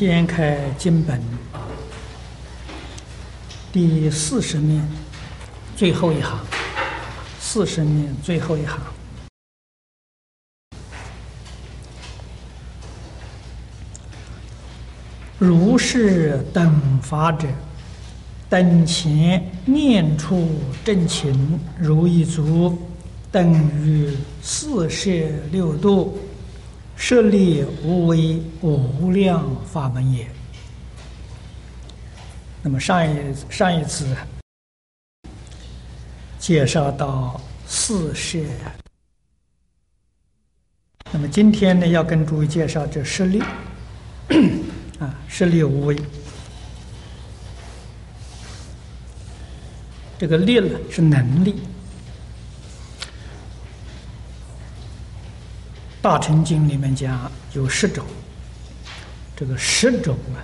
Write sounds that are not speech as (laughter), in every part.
掀开经本第四十面最后一行，四十面最后一行。如是等法者，等前念处正勤如一足，等于四摄六度。设立无为无量法门也。那么上一上一次介绍到四摄，那么今天呢要跟诸位介绍这十力 (coughs) 啊，十力无为。这个力呢是能力。大乘经里面讲有十种，这个十种啊，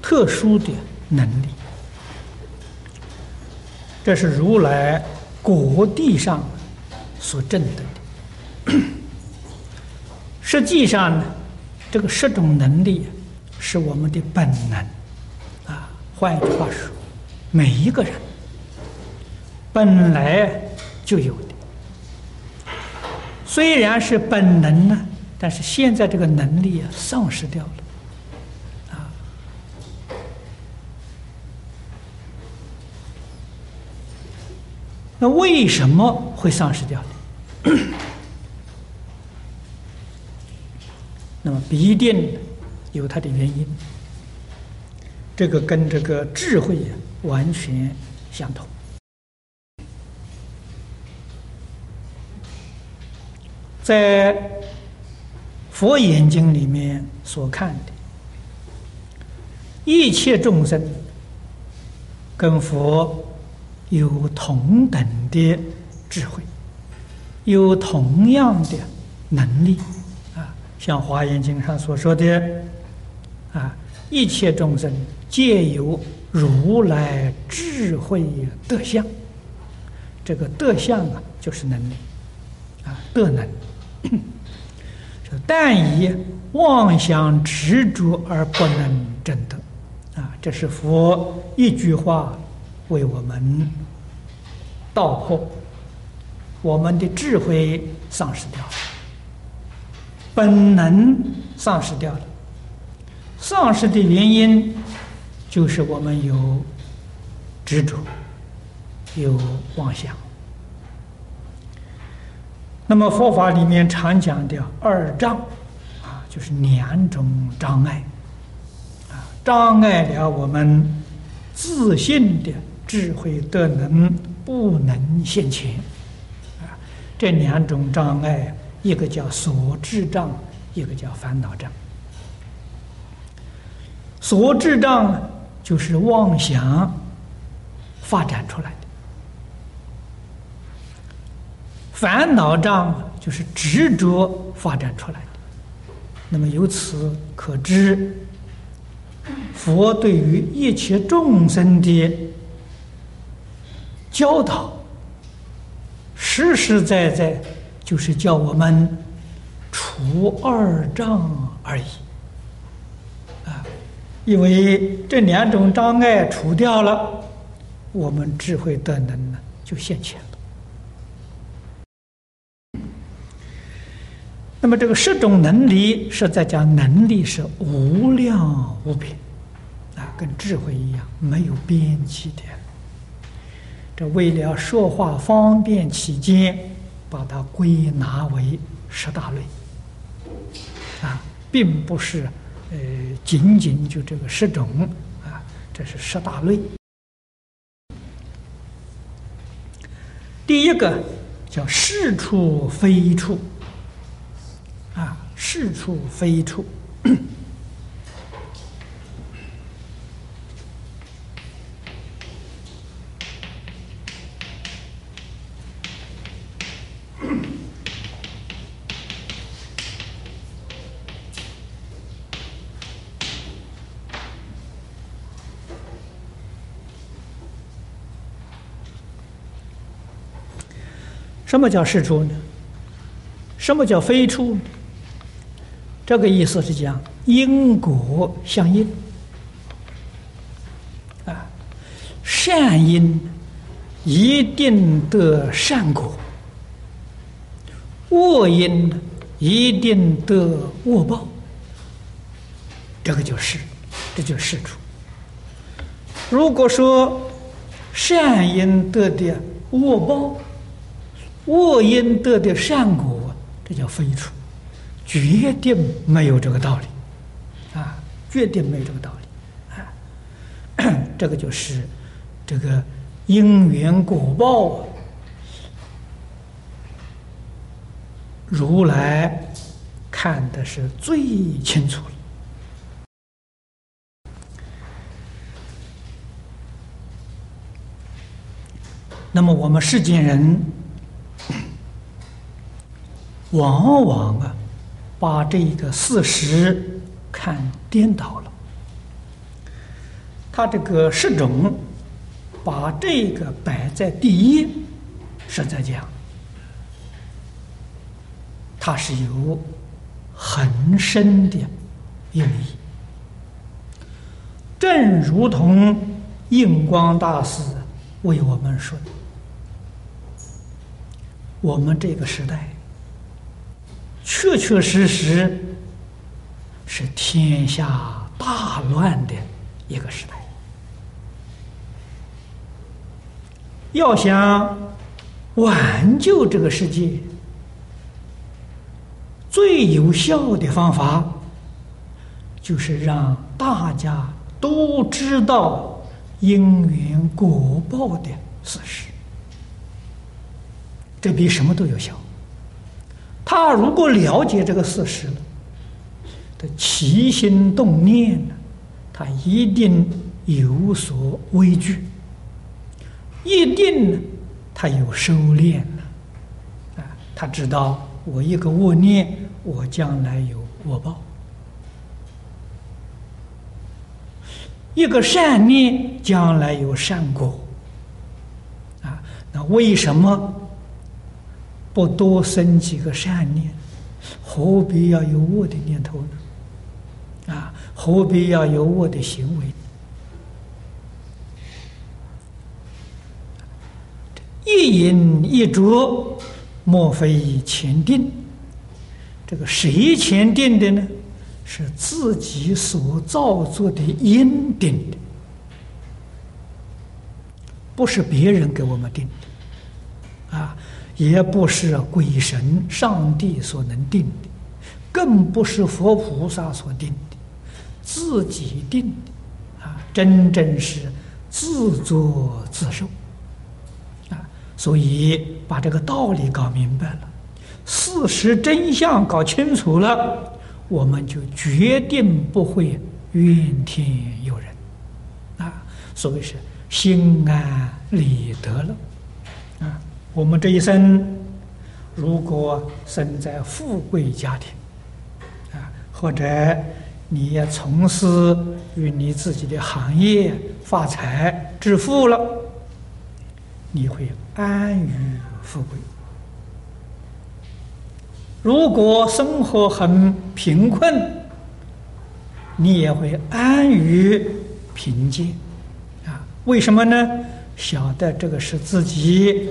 特殊的能力，这是如来果地上所证得的。(clears throat) 实际上呢，这个十种能力是我们的本能啊。换一句话说，每一个人本来就有。虽然是本能呢，但是现在这个能力啊丧失掉了，啊，那为什么会丧失掉呢？(coughs) 那么必定有它的原因，这个跟这个智慧完全相同。在佛眼睛里面所看的，一切众生跟佛有同等的智慧，有同样的能力啊，像华严经上所说的啊，一切众生皆有如来智慧德相，这个德相啊，就是能力啊，德能。(coughs) 但以妄想执着而不能证得，啊，这是佛一句话为我们道破，我们的智慧丧失掉了，本能丧失掉了，丧失的原因就是我们有执着，有妄想。那么佛法里面常讲的二障，啊，就是两种障碍，啊，障碍了我们自信的智慧的能不能现前，啊，这两种障碍，一个叫所智障，一个叫烦恼障。所智障就是妄想发展出来。烦恼障就是执着发展出来的，那么由此可知，佛对于一切众生的教导，实实在在就是叫我们除二障而已。啊，因为这两种障碍除掉了，我们智慧的能呢就现前。那么这个十种能力是在讲能力是无量无边，啊，跟智慧一样没有边际的。这为了说话方便起见，把它归纳为十大类，啊，并不是呃仅仅就这个十种啊，这是十大类。第一个叫是处非处。是处非处，什么叫是处呢？什么叫非处？这个意思是讲，因果相应啊，善因一定得善果，恶因一定得恶报。这个就是，这就是事出。如果说善因得的恶报，恶因得的善果，这叫非出，绝对没有这个道理，啊，绝对没有这个道理，啊，(clears throat) 这个就是这个因缘果报啊，如来看的是最清楚了。那么我们世间人，往往啊，把这个事实看颠倒了。他这个十种，把这个摆在第一，是在讲，它是有很深的用意。正如同印光大师为我们说的。我们这个时代，确确实实是天下大乱的一个时代。要想挽救这个世界，最有效的方法，就是让大家都知道因缘果报的事实。这比什么都有效。他如果了解这个事实了，的起心动念呢，他一定有所畏惧，一定呢，他有收敛了。啊，他知道我一个恶念，我将来有恶报；一个善念，将来有善果。啊，那为什么？不多生几个善念，何必要有恶的念头呢？啊，何必要有恶的行为？一因一着，莫非前定？这个谁前定的呢？是自己所造作的因定的，不是别人给我们定的，也不是鬼神、上帝所能定的，更不是佛菩萨所定的，自己定的啊！真正是自作自受啊！所以把这个道理搞明白了，事实真相搞清楚了，我们就决定不会怨天尤人啊！所谓是心安理得了！我们这一生，如果生在富贵家庭，啊，或者你也从事于你自己的行业发财致富了，你会安于富贵；如果生活很贫困，你也会安于贫贱。啊，为什么呢？晓得这个是自己。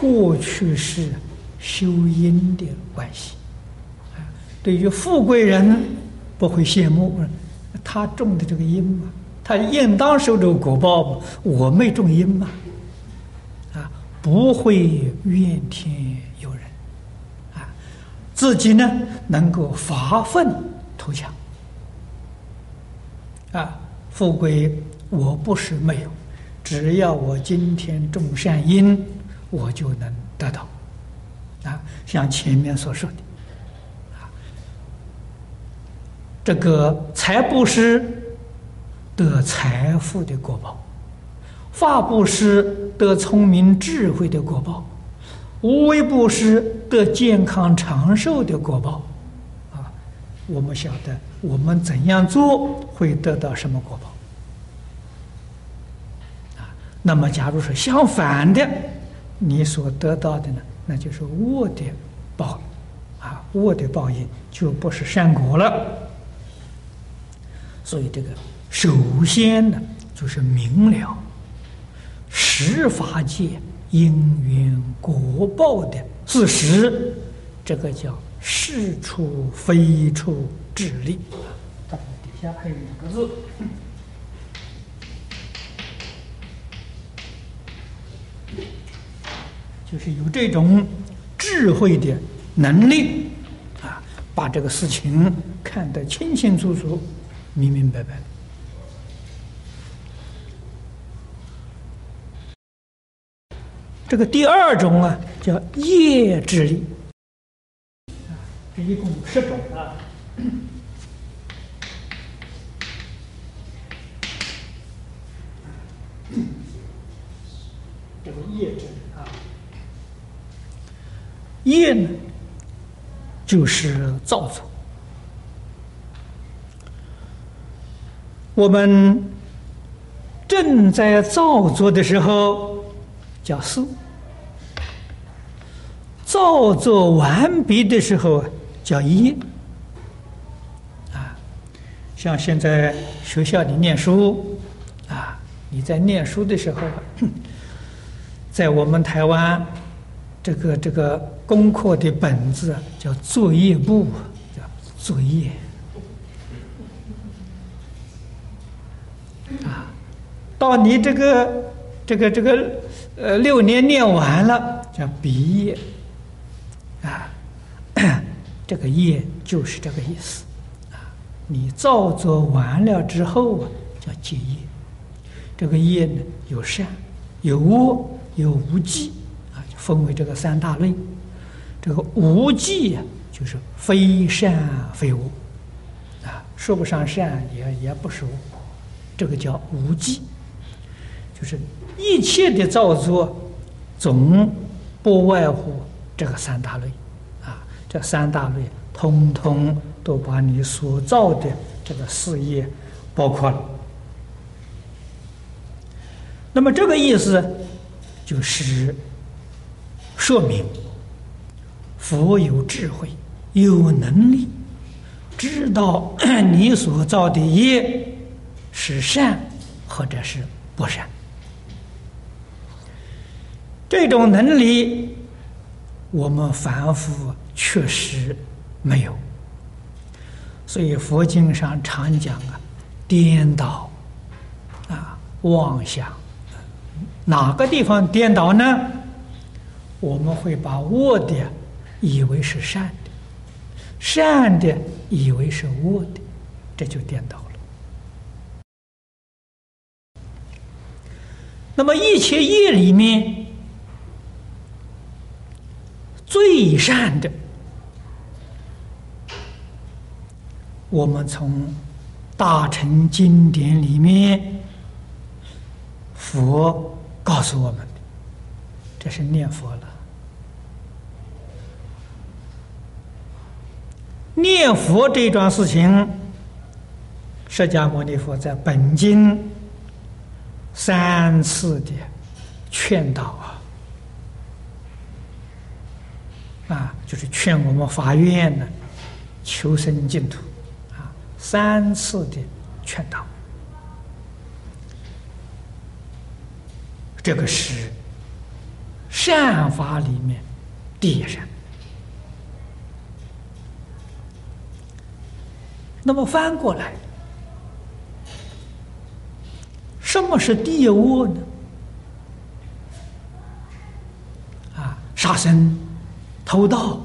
过去是修因的关系，啊，对于富贵人不会羡慕，他种的这个因嘛，他应当受这个果报嘛，我没种因嘛，啊，不会怨天尤人，啊，自己呢能够发愤图强，啊，富贵我不是没有，只要我今天种善因。我就能得到，啊，像前面所说的，啊，这个财布施得财富的果报，法布施得聪明智慧的果报，无为布施得健康长寿的果报，啊，我们晓得我们怎样做会得到什么果报，啊，那么假如说相反的。你所得到的呢，那就是恶的报应，啊，恶的报应就不是善果了。所以这个首先呢，就是明了十法界因缘果报的事实，这个叫事出非出智力。底下还有两个字。就是有这种智慧的能力啊，把这个事情看得清清楚楚、明明白白。这个第二种啊，叫业智力，这一共十种啊。(coughs) 这个业智。业呢，就是造作。我们正在造作的时候叫事，造作完毕的时候叫一。啊，像现在学校里念书，啊，你在念书的时候，(coughs) 在我们台湾。这个这个功课的本子叫作业簿，叫作业啊。到你这个这个这个呃六年念完了，叫毕业啊。这个业就是这个意思啊。你造作完了之后啊，叫结业。这个业呢，有善，有恶，有无记。分为这个三大类，这个无记呀，就是非善非恶，啊，说不上善，也也不是恶，这个叫无记，就是一切的造作，总不外乎这个三大类，啊，这三大类通通都把你所造的这个事业包括了。那么这个意思就是。说明佛有智慧，有能力，知道 (clears throat) 你所造的业是善或者是不善。这种能力，我们凡夫确实没有。所以佛经上常讲啊，颠倒啊，妄想，哪个地方颠倒呢？我们会把恶的以为是善的，善的以为是恶的，这就颠倒了。那么一切业里面最善的，我们从大乘经典里面，佛告诉我们的，这是念佛了。念佛这桩事情，释迦牟尼佛在本经三次的劝导啊，啊，就是劝我们发愿呢，求生净土啊，三次的劝导，这个是善法里面第一善。那么翻过来，什么是第一恶呢？啊，杀生、偷盗，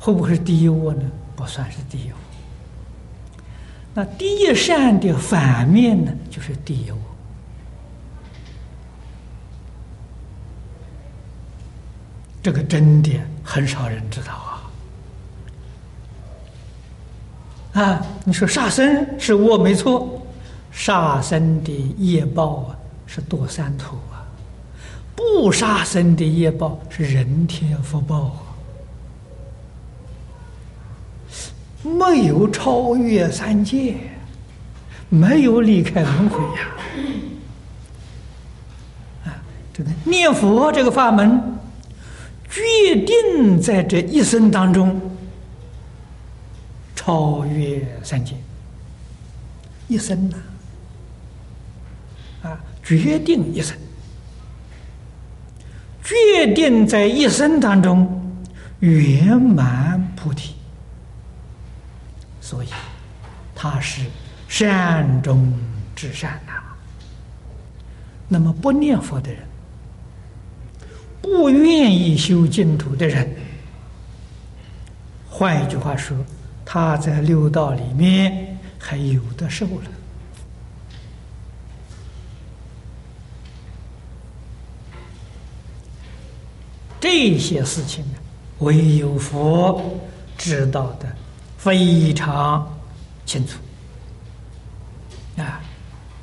会不会是第一恶呢？不算是第一。那第一善的反面呢，就是第一。这个真的很少人知道啊。你说杀生是恶没错，杀生的业报啊是堕三途啊，不杀生的业报是人天福报啊，没有超越三界，没有离开轮回呀。啊，这个念佛这个法门，决定在这一生当中。超越三界，一生呐，啊，决定一生，决定在一生当中圆满菩提，所以他是善中之善呐。那么不念佛的人，不愿意修净土的人，换一句话说，他在六道里面还有的受了。这些事情呢，唯有佛知道的非常清楚啊。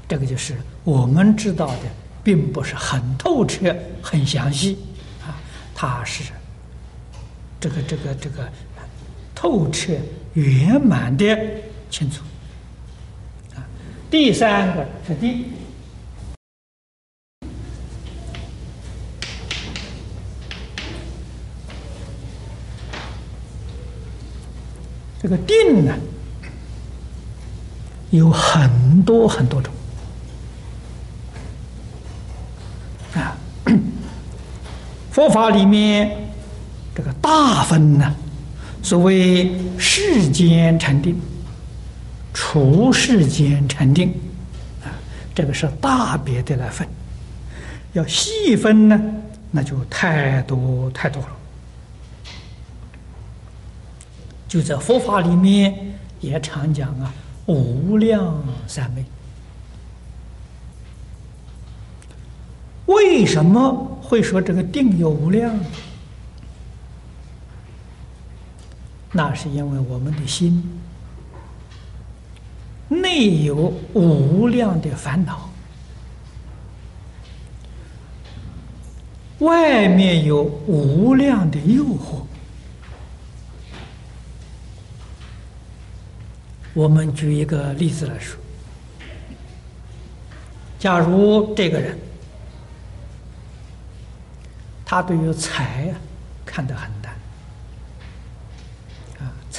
这个就是我们知道的，并不是很透彻、很详细，啊，它是这个、这个、这个透彻、圆满的清楚。啊，第三个是定，这个定呢，有很多很多种啊。(coughs) 佛法里面这个大分呢，所谓世间禅定、处世间禅定，啊，这个是大别的来分。要细分呢，那就太多太多了。就在佛法里面也常讲啊，无量三昧。为什么会说这个定有无量？那是因为我们的心内有无量的烦恼，外面有无量的诱惑。我们举一个例子来说，假如这个人。他对于财啊看得很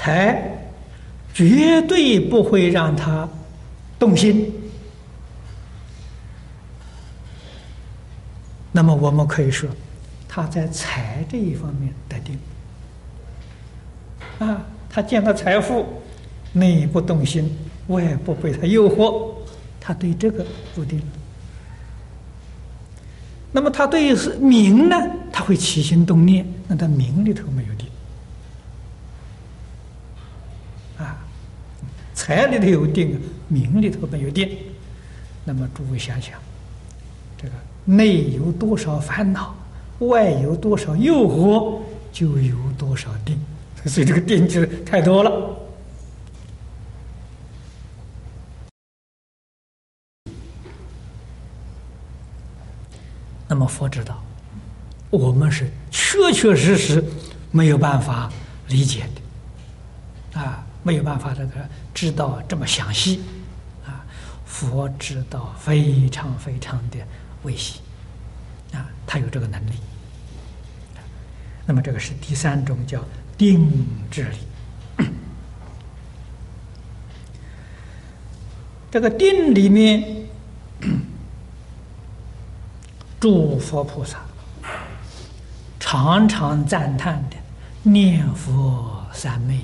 淡，啊，财绝对不会让他动心。那么我们可以说，他在财这一方面得定，啊，他见到财富，内不动心，外不被他诱惑，他对这个不定了。那么他对是名呢？他会起心动念，那他名里头没有定啊，财里头有定，名里头没有定。那么诸位想想，这个内有多少烦恼，外有多少诱惑，就有多少定。所以这个定就太多了。那么佛知道，我们是确确实实没有办法理解的，啊，没有办法这个知道这么详细，啊，佛知道非常非常的微细，啊，他有这个能力。那么这个是第三种叫定智力，(coughs) 这个定里面。(coughs) 诸佛菩萨常常赞叹的念佛三昧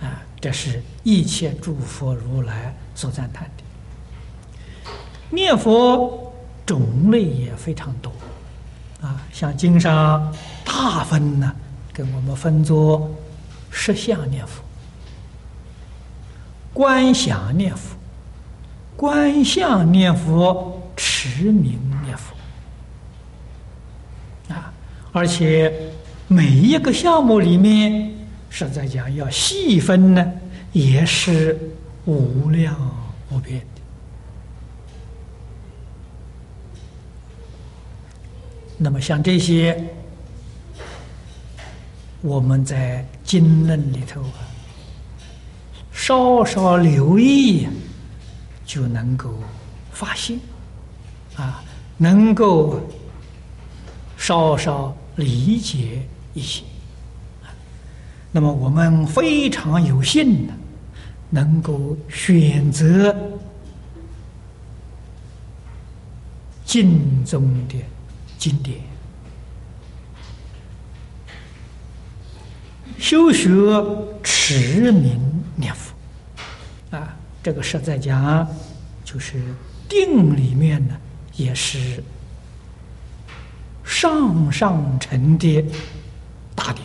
啊，这是一切诸佛如来所赞叹的。念佛种类也非常多啊，像经上大分呢，给我们分作十相念佛、观想念佛。观相念佛，持名念佛啊！而且每一个项目里面，实在讲要细分呢，也是无量无边的。那么像这些，我们在经论里头啊，稍稍留意。就能够发现，啊，能够稍稍理解一些，那么我们非常有幸的，能够选择经中的经典，修学持名念佛，啊，这个实在讲，就是定里面呢，也是上上乘的大定。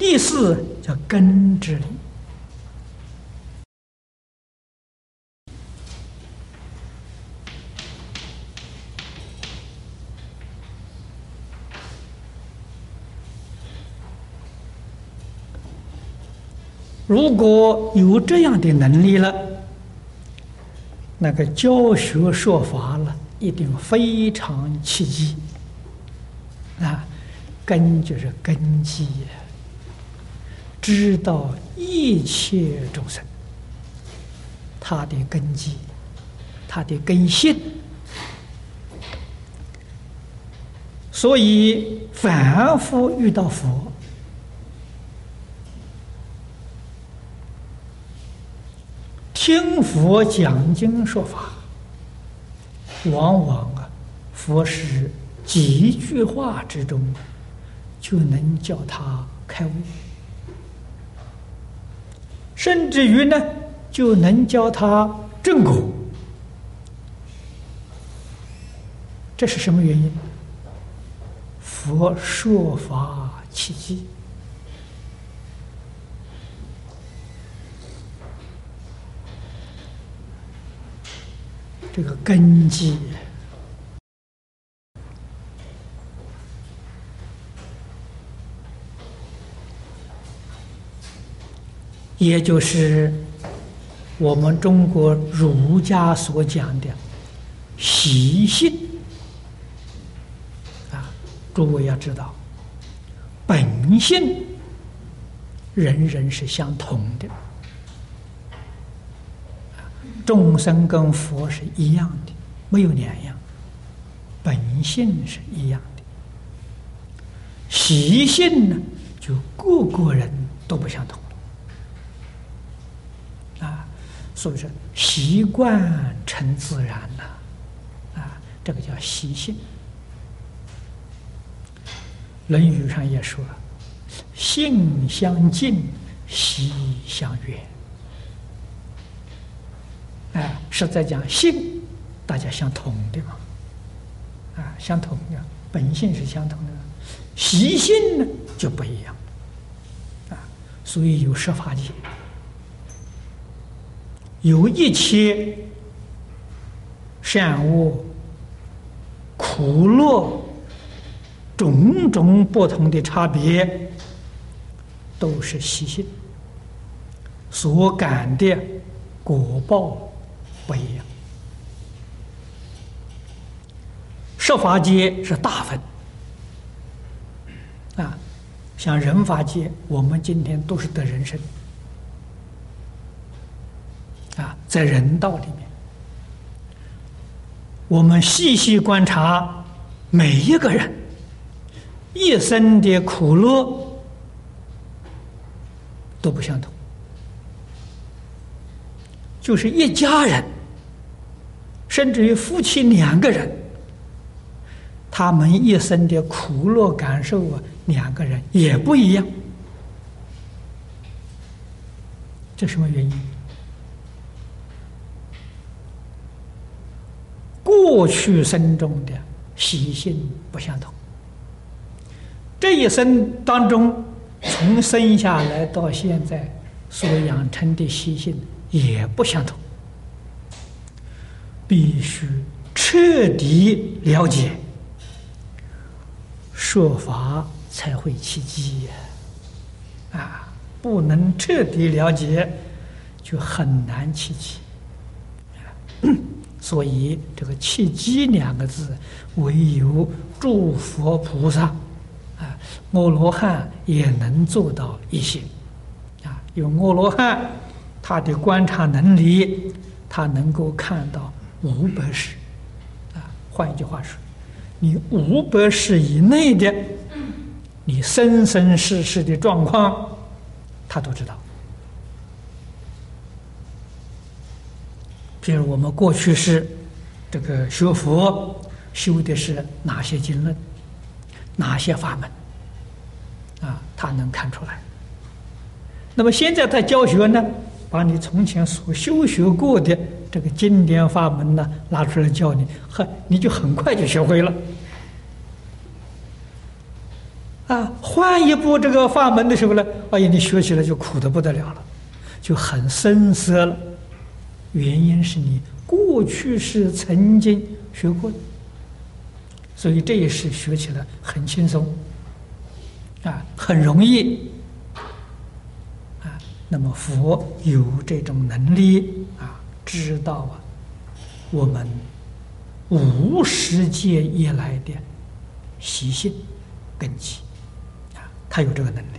第四叫根之理。如果有这样的能力了，那个教学说法了，一定非常契机啊，根就是根基呀。知道一切众生，他的根基，他的根性，所以反复遇到佛，听佛讲经说法，往往啊，佛是几句话之中，就能叫他开悟。甚至于呢，就能教他正果，这是什么原因？佛说法契机，这个根基。也就是我们中国儒家所讲的习性。啊，诸位要知道，本性人人是相同的，众生跟佛是一样的，没有两样，本性是一样的，习性呢，就个个人都不相同。所以说，习惯成自然了，啊，这个叫习性。《论语》上也说：“性相近，习相远。”哎，是在讲性，大家相同的嘛，啊，相同的本性是相同的，习性呢就不一样，啊，所以有十法界。有一切善恶、苦乐种种不同的差别，都是习性所感的果报不一样。设法界是大分啊，像人法界，我们今天都是得人生。在人道里面，我们细细观察每一个人一生的苦乐都不相同，就是一家人，甚至于夫妻两个人，他们一生的苦乐感受啊，两个人也不一样，这什么原因？过去生中的习性不相同，这一生当中，从生下来到现在所养成的习性也不相同，必须彻底了解，说法才会起机呀！啊，不能彻底了解，就很难起机。所以，这个“契机”两个字，唯有诸佛菩萨啊，阿罗汉也能做到一些啊。因为阿罗汉他的观察能力，他能够看到五百世啊。换一句话说，你五百世以内的你生生世世的状况，他都知道。譬如我们过去是这个学佛修的是哪些经论，哪些法门，啊，他能看出来。那么现在他教学呢，把你从前所修学过的这个经典法门呢拿出来教你，很你就很快就学会了。啊，换一部这个法门的时候呢，哎呀，你学起来就苦的不得了了，就很生涩了。原因是你过去是曾经学过，所以这一世学起来很轻松，啊，很容易，啊，那么佛有这种能力啊，知道啊，我们无世界以来的习性根基，啊，他有这个能力，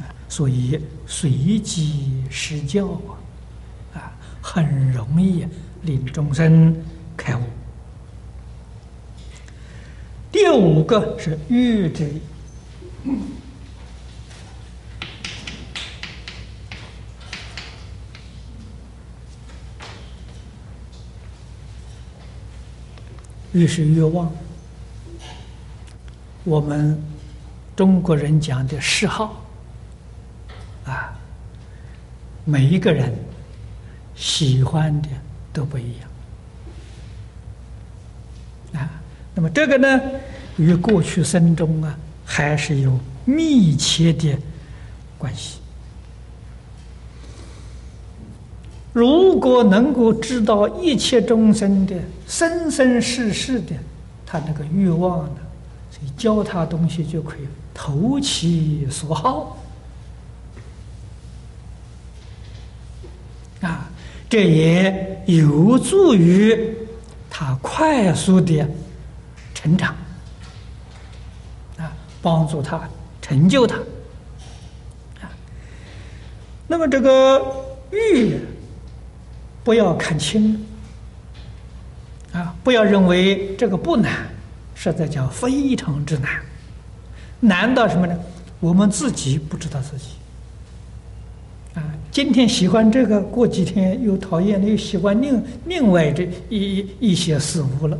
啊，所以随机施教啊。很容易令众生开悟。第五个是欲者，欲是欲望。我们中国人讲的嗜好啊，每一个人。喜欢的都不一样啊。那么这个呢，与过去生中啊，还是有密切的关系。如果能够知道一切众生的生生世世的他那个欲望呢，所以教他东西就可以投其所好啊。这也有助于他快速的成长，啊，帮助他成就他，啊，那么这个欲不要看轻，啊，不要认为这个不难，实在讲非常之难，难到什么呢？我们自己不知道自己。今天喜欢这个，过几天又讨厌了，又喜欢另另外这一一些事物了，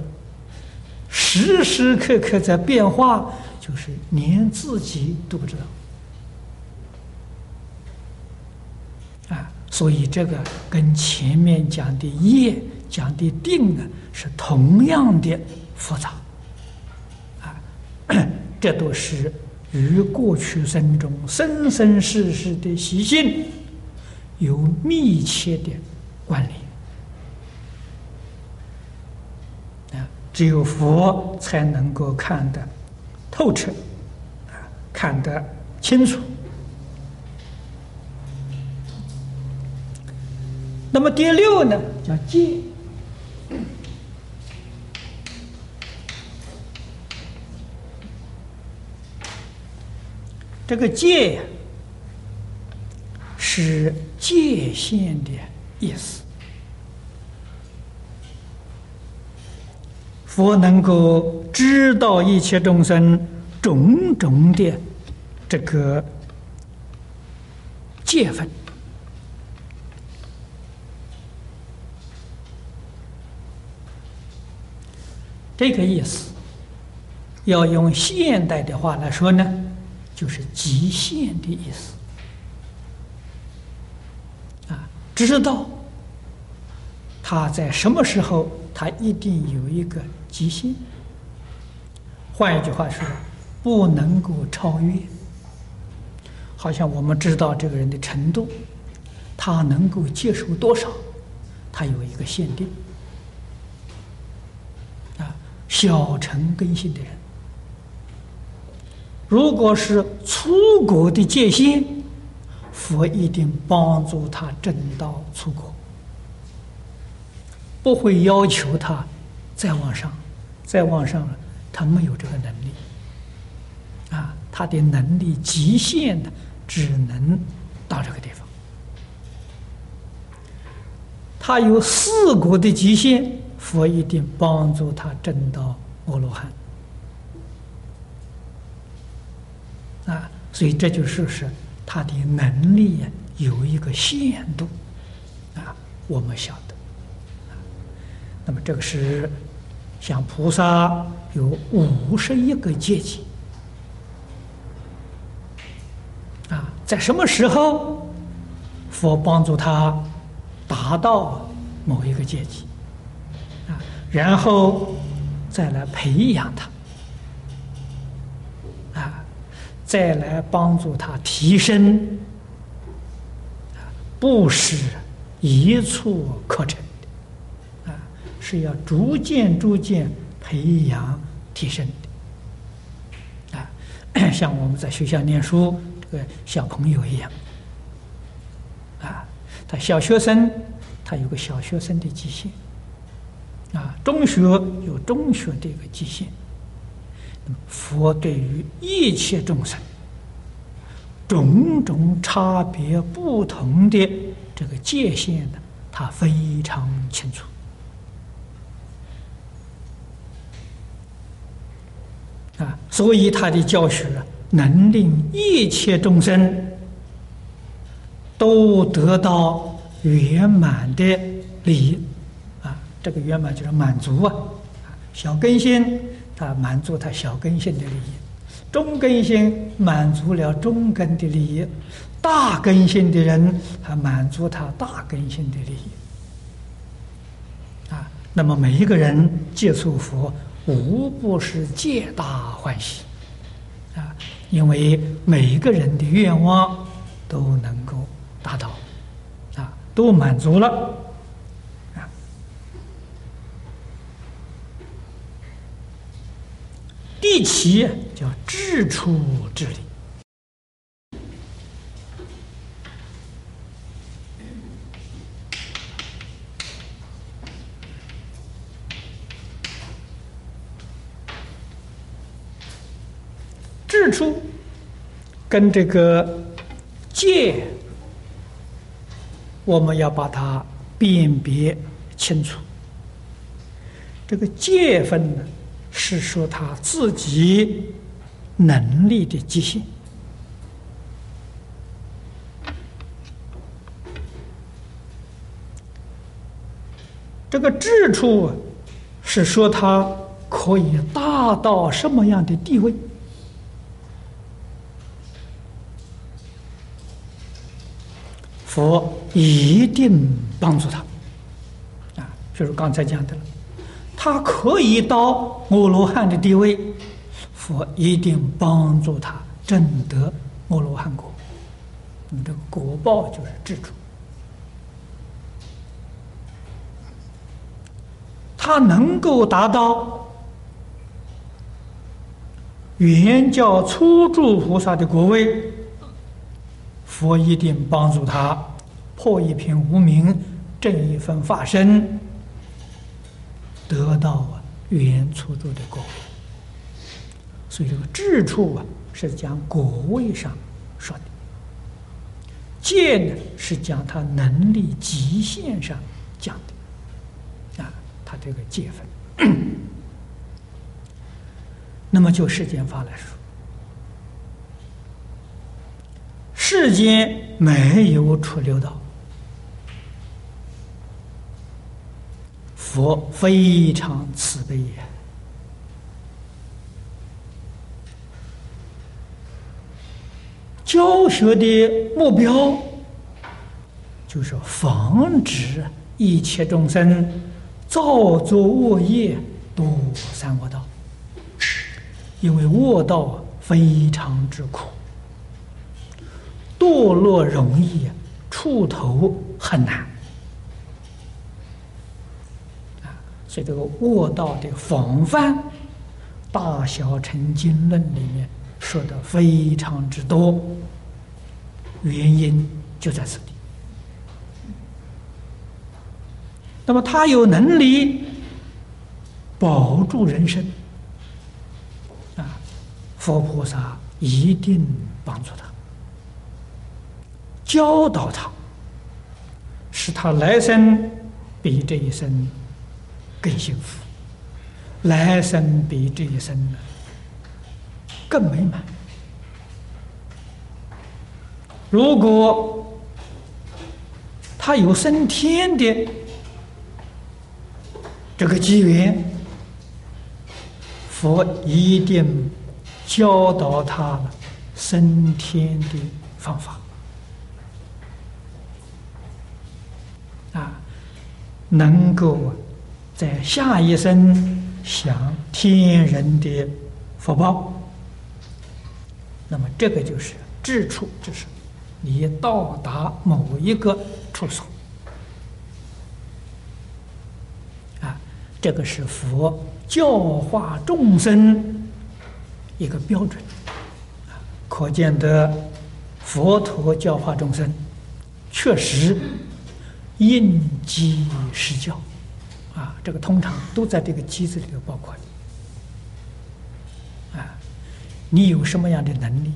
时时刻刻在变化，就是连自己都不知道。啊，所以这个跟前面讲的业、讲的定啊，是同样的复杂。啊，(clears throat) 这都是与过去生中生生世世的习性。有密切的关联啊，只有佛才能够看得透彻啊，看得清楚。那么第六呢，叫戒。这个戒呀是。界限的意思，佛能够知道一切众生种种的这个界分，这个意思，要用现代的话来说呢，就是极限的意思。知道他在什么时候，他一定有一个极限。换一句话说，不能够超越。好像我们知道这个人的程度，他能够接受多少，他有一个限定。啊，小成根性的人，如果是粗果的界限。佛一定帮助他证到出国，不会要求他再往上，再往上了，他没有这个能力。啊，他的能力极限的，只能到这个地方。他有四国的极限，佛一定帮助他证到阿罗汉。啊所以这就是是他的能力有一个限度，啊，我们晓得。那么这个是像菩萨有五十一个阶级，啊，在什么时候佛帮助他达到某一个阶级，啊，然后再来培养他。再来帮助他提升，不是一触可成的，啊，是要逐渐逐渐培养提升的，啊，(clears throat) 像我们在学校念书，这个小朋友一样，啊，他小学生他有个小学生的极限，啊，中学有中学的一个极限。佛对于一切众生种种差别不同的这个界限呢，他非常清楚啊，所以他的教学能令一切众生都得到圆满的利益啊，这个圆满就是满足啊，小根心。他满足他小根性的利益，中根性满足了中根的利益，大根性的人他满足他大根性的利益。啊，那么每一个人接触佛，无不是皆大欢喜，啊，因为每一个人的愿望都能够达到，啊，都满足了。第七叫智处之理，智出跟这个戒，我们要把它辨别清楚。这个戒分呢？是说他自己能力的极限，这个智处是说他可以大到什么样的地位？佛一定帮助他啊，就是刚才讲的了。他可以到阿罗汉的地位，佛一定帮助他证得阿罗汉果。你的果报就是智主。他能够达到原教初住菩萨的果位，佛一定帮助他破一片无明，正一分法身。得到啊，原初住的果，所以这个智处啊是讲果位上说的，戒呢是讲他能力极限上讲的，啊，他这个戒分。(clears throat) 那么就世间法来说，世间没有出六道。佛非常慈悲呀，教学的目标就是防止一切众生造作恶业堕三恶道，因为恶道非常之苦，堕落容易，出头很难。所以这个卧道的防范，《大小乘经论》里面说的非常之多，原因就在此地。那么他有能力保住人生，啊，佛菩萨一定帮助他，教导他，使他来生比这一生。更幸福，来生比这一生呢更美满。如果他有升天的这个机缘，佛一定教导他升天的方法。啊，能够在下一生享天人的福报。那么，这个就是智处，就是你到达某一个处所。啊，这个是佛教化众生一个标准，可见得佛陀教化众生确实应机施教，这个通常都在这个机子里头包括。你有什么样的能力？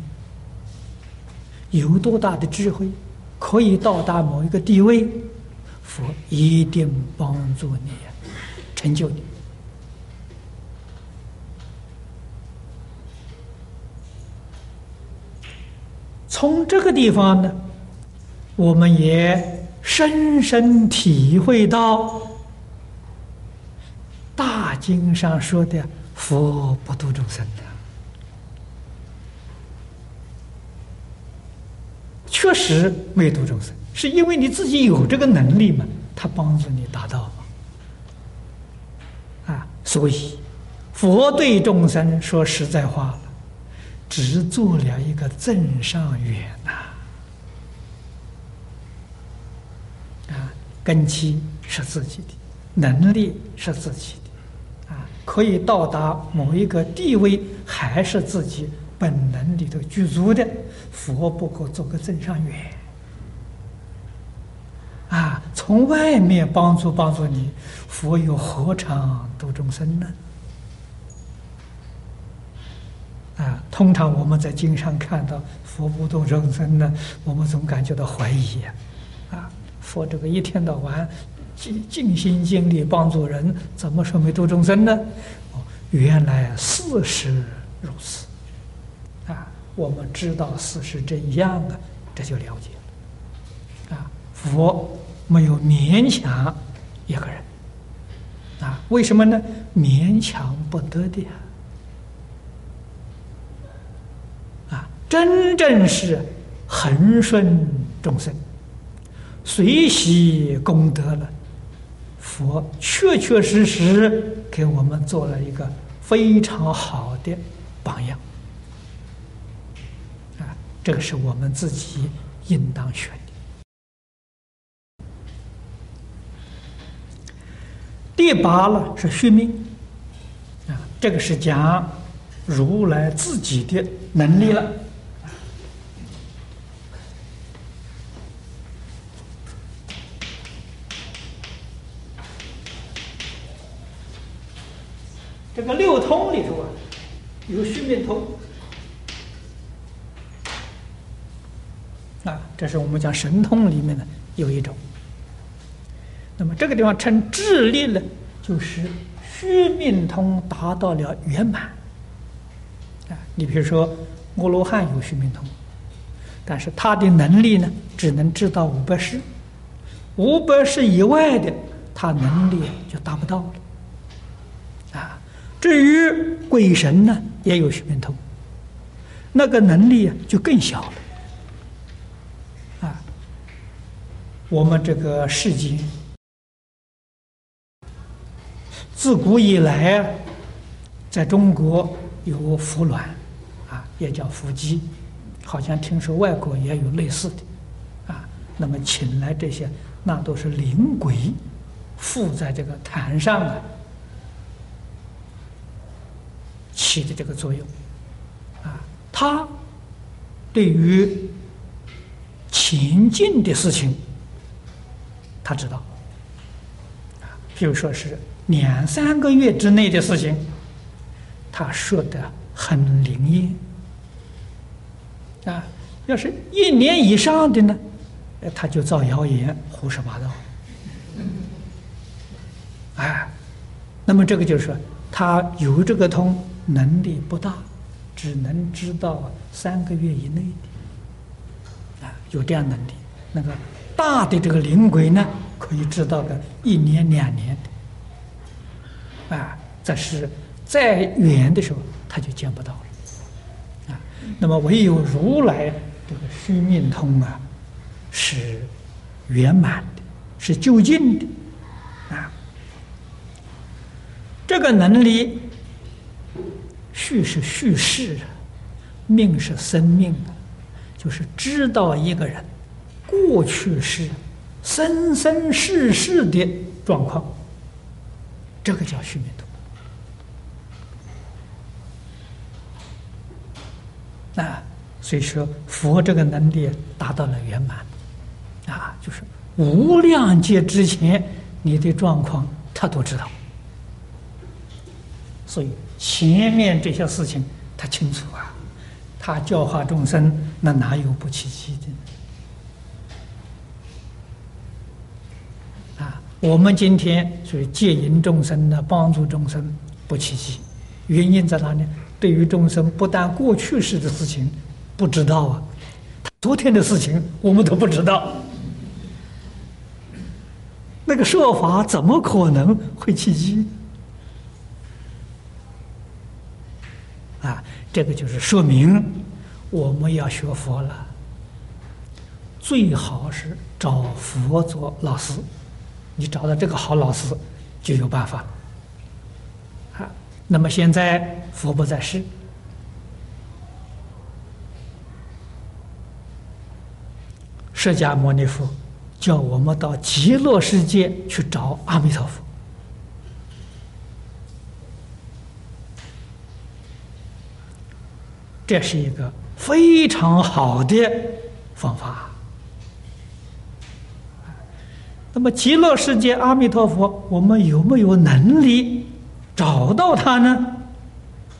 有多大的智慧，可以到达某一个地位，佛一定帮助你，成就你。从这个地方呢，我们也深深体会到《经》上说的“佛不度众生”的。确实没度众生，是因为你自己有这个能力嘛？他帮助你达到嘛？啊，所以佛对众生说实在话了，只做了一个正上缘呐。啊，根基是自己的，能力是自己的，可以到达某一个地位，还是自己。本能里头具足的佛不可做个正上缘啊！从外面帮助帮助你，佛又何尝度众生呢？啊！通常我们在经上看到佛不度众生呢，我们总感觉到怀疑啊！佛这个一天到晚尽尽心尽力帮助人，怎么说没度众生呢？哦，原来事实如此啊。我们知道事实真相啊，这就了解了。啊，佛没有勉强一个人，啊，为什么呢？勉强不得的。啊，真正是恒顺众生，随喜功德了。佛确确实实给我们做了一个非常好的榜样。啊这个是我们自己应当学的。第八了是续命，啊，这个是讲如来自己的能力了。这个六通里头啊，有续命通。啊，这是我们讲神通里面的有一种。那么这个地方称智力呢，就是虚命通达到了圆满。啊，你比如说阿罗汉有虚命通，但是他的能力呢，只能知道五百世，五百世以外的他能力就达不到了。至于鬼神呢，也有虚命通，那个能力啊就更小了。啊我们这个世间，自古以来，在中国有伏卵，啊，也叫伏击，好像听说外国也有类似的，啊，那么请来这些，那都是灵鬼附在这个坛上啊，起的这个作用，啊，它对于前进的事情。他知道，啊，比如说是两三个月之内的事情，他说的很灵验，啊，要是一年以上的呢，他就造谣言，胡说八道，哎，那么这个就是，他有这个通能力不大，只能知道三个月以内的，啊，有这样能力。那个大的这个灵鬼呢，可以知道个一年两年的，啊，这是再远的时候他就见不到了，啊，那么唯有如来这个须命通啊，是圆满的，是究竟的，啊，这个能力，叙是叙事啊，命是生命啊，就是知道一个人。过去是生生世世的状况，这个叫虚名图。那所以说，佛这个能力达到了圆满，啊，就是无量劫之前你的状况他都知道，所以前面这些事情他清楚啊，他教化众生，那哪有不起机的？啊我们今天属于戒引众生的帮助众生不起急，原因在哪里？对于众生不但过去式的事情不知道啊，昨天的事情我们都不知道，那个说法怎么可能会起机？啊，这个就是说明我们要学佛了，最好是找佛做老师。你找到这个好老师，就有办法了。好，那么现在佛不在世，释迦牟尼佛叫我们到极乐世界去找阿弥陀佛，这是一个非常好的方法。那么极乐世界阿弥陀佛，我们有没有能力找到他呢？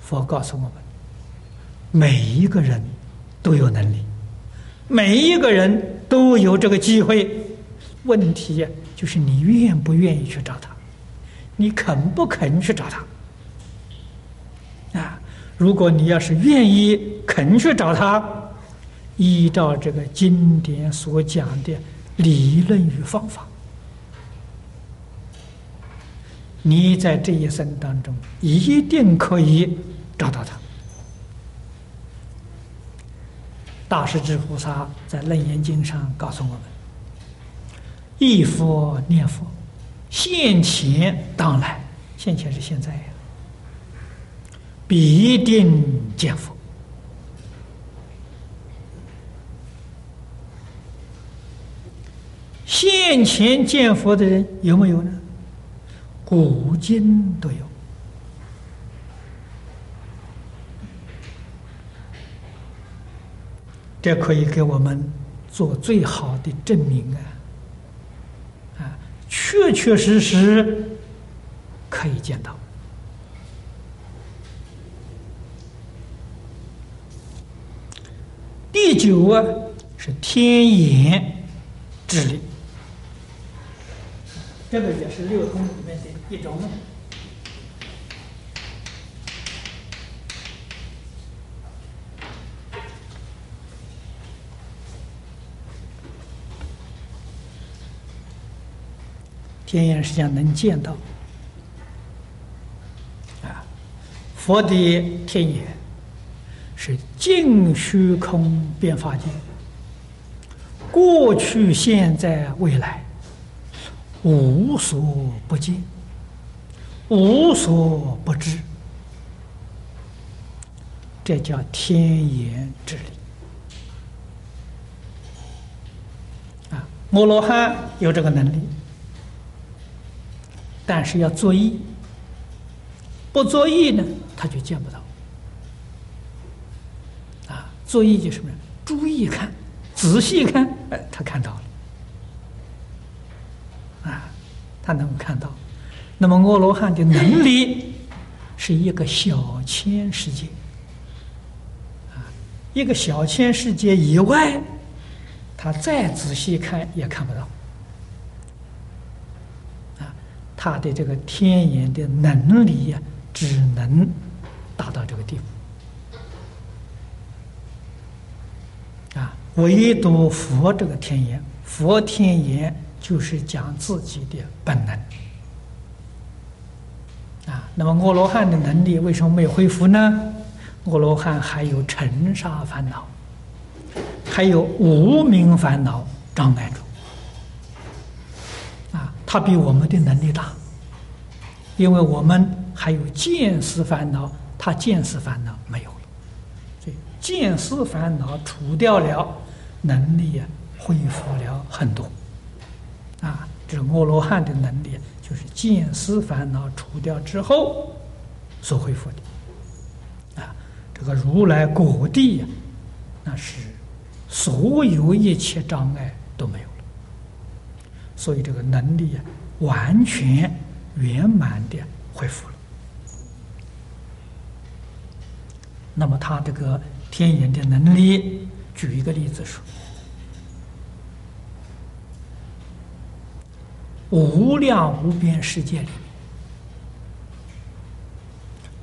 佛告诉我们，每一个人都有能力，每一个人都有这个机会。问题，就是你愿不愿意去找他，你肯不肯去找他？啊，如果你要是愿意肯去找他，依照这个经典所讲的理论与方法。你在这一生当中一定可以找到他。大势至菩萨在《楞严经》上告诉我们：“一佛念佛，现前当来，现前是现在呀，必定见佛。现前见佛的人有没有呢？”古今都有，这可以给我们做最好的证明啊！啊，确确实实可以见到。第九啊，是天眼智力。这个也是六通里面的一种。天眼实际上能见到啊，佛的天眼是净虚空变法界，过去、现在、未来。无所不见，无所不知，这叫天眼之力。啊，摩罗汉有这个能力，但是要作意，不作意呢，他就见不到。啊，作意就什么？注意看，仔细看，哎，他看到了。啊他能够看到，那么阿罗汉的能力是一个小千世界，啊，一个小千世界以外，他再仔细看也看不到，啊，他的这个天眼的能力呀，只能达到这个地步，啊，唯独佛这个天眼，佛天眼就是讲自己的本能啊。那么阿罗汉的能力为什么没恢复呢？阿罗汉还有尘沙烦恼，还有无名烦恼障碍住啊。他比我们的能力大，因为我们还有见思烦恼，他见思烦恼没有了，所以见思烦恼除掉了。能力啊，恢复了很多，啊，这个阿罗汉的能力就是见思烦恼除掉之后所恢复的，啊，这个如来果地呀，那是所有一切障碍都没有了，所以这个能力啊，完全圆满的恢复了。那么他这个天眼的能力。举一个例子说，无量无边世界里，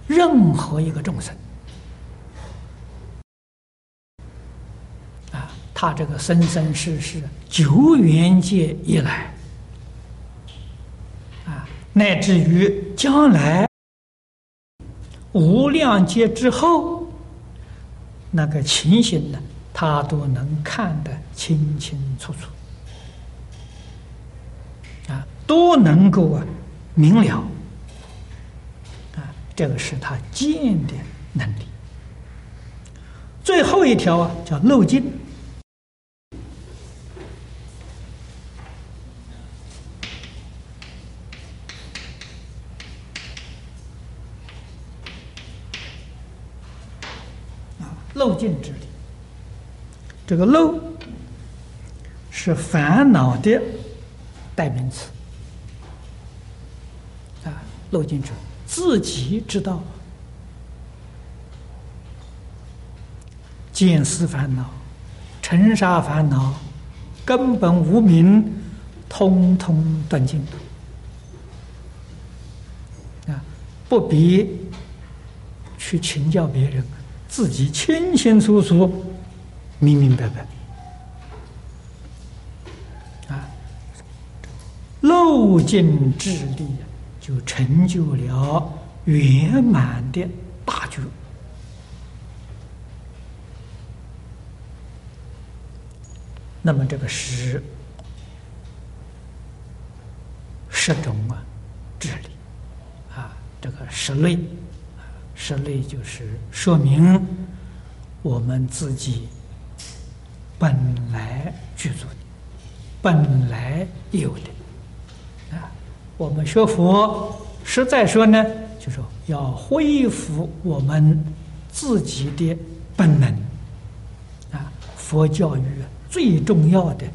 任何一个众生，啊，他这个生生世世久远界以来，啊，乃至于将来无量劫之后，那个情形呢？他都能看得清清楚楚，啊，都能够啊明了，啊，这个是他见的能力。最后一条啊，叫漏尽，啊，漏尽之。这个漏是烦恼的代名词啊，漏尽者自己知道，见思烦恼、尘沙烦恼、根本无明，通通断尽啊，不必去请教别人，自己清清楚楚。明明白白，啊，漏尽智力就成就了圆满的大觉。那么这个十十种啊智力啊，这个十类，十类就是说明我们自己。本来具足的，本来有的啊！我们学佛，实在说呢，就说要恢复我们自己的本能啊！佛教育最重要的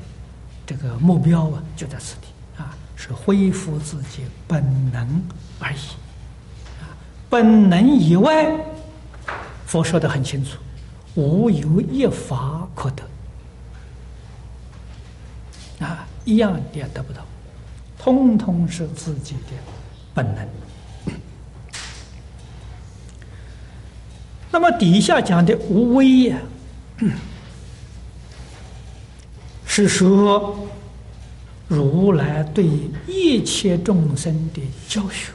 这个目标啊，就在此地啊，是恢复自己本能而已啊！本能以外，佛说的很清楚，无有一法可得。啊，一样也得不到，通通是自己的本能。那么底下讲的无为呀，(clears throat) 是说如来对一切众生的教学。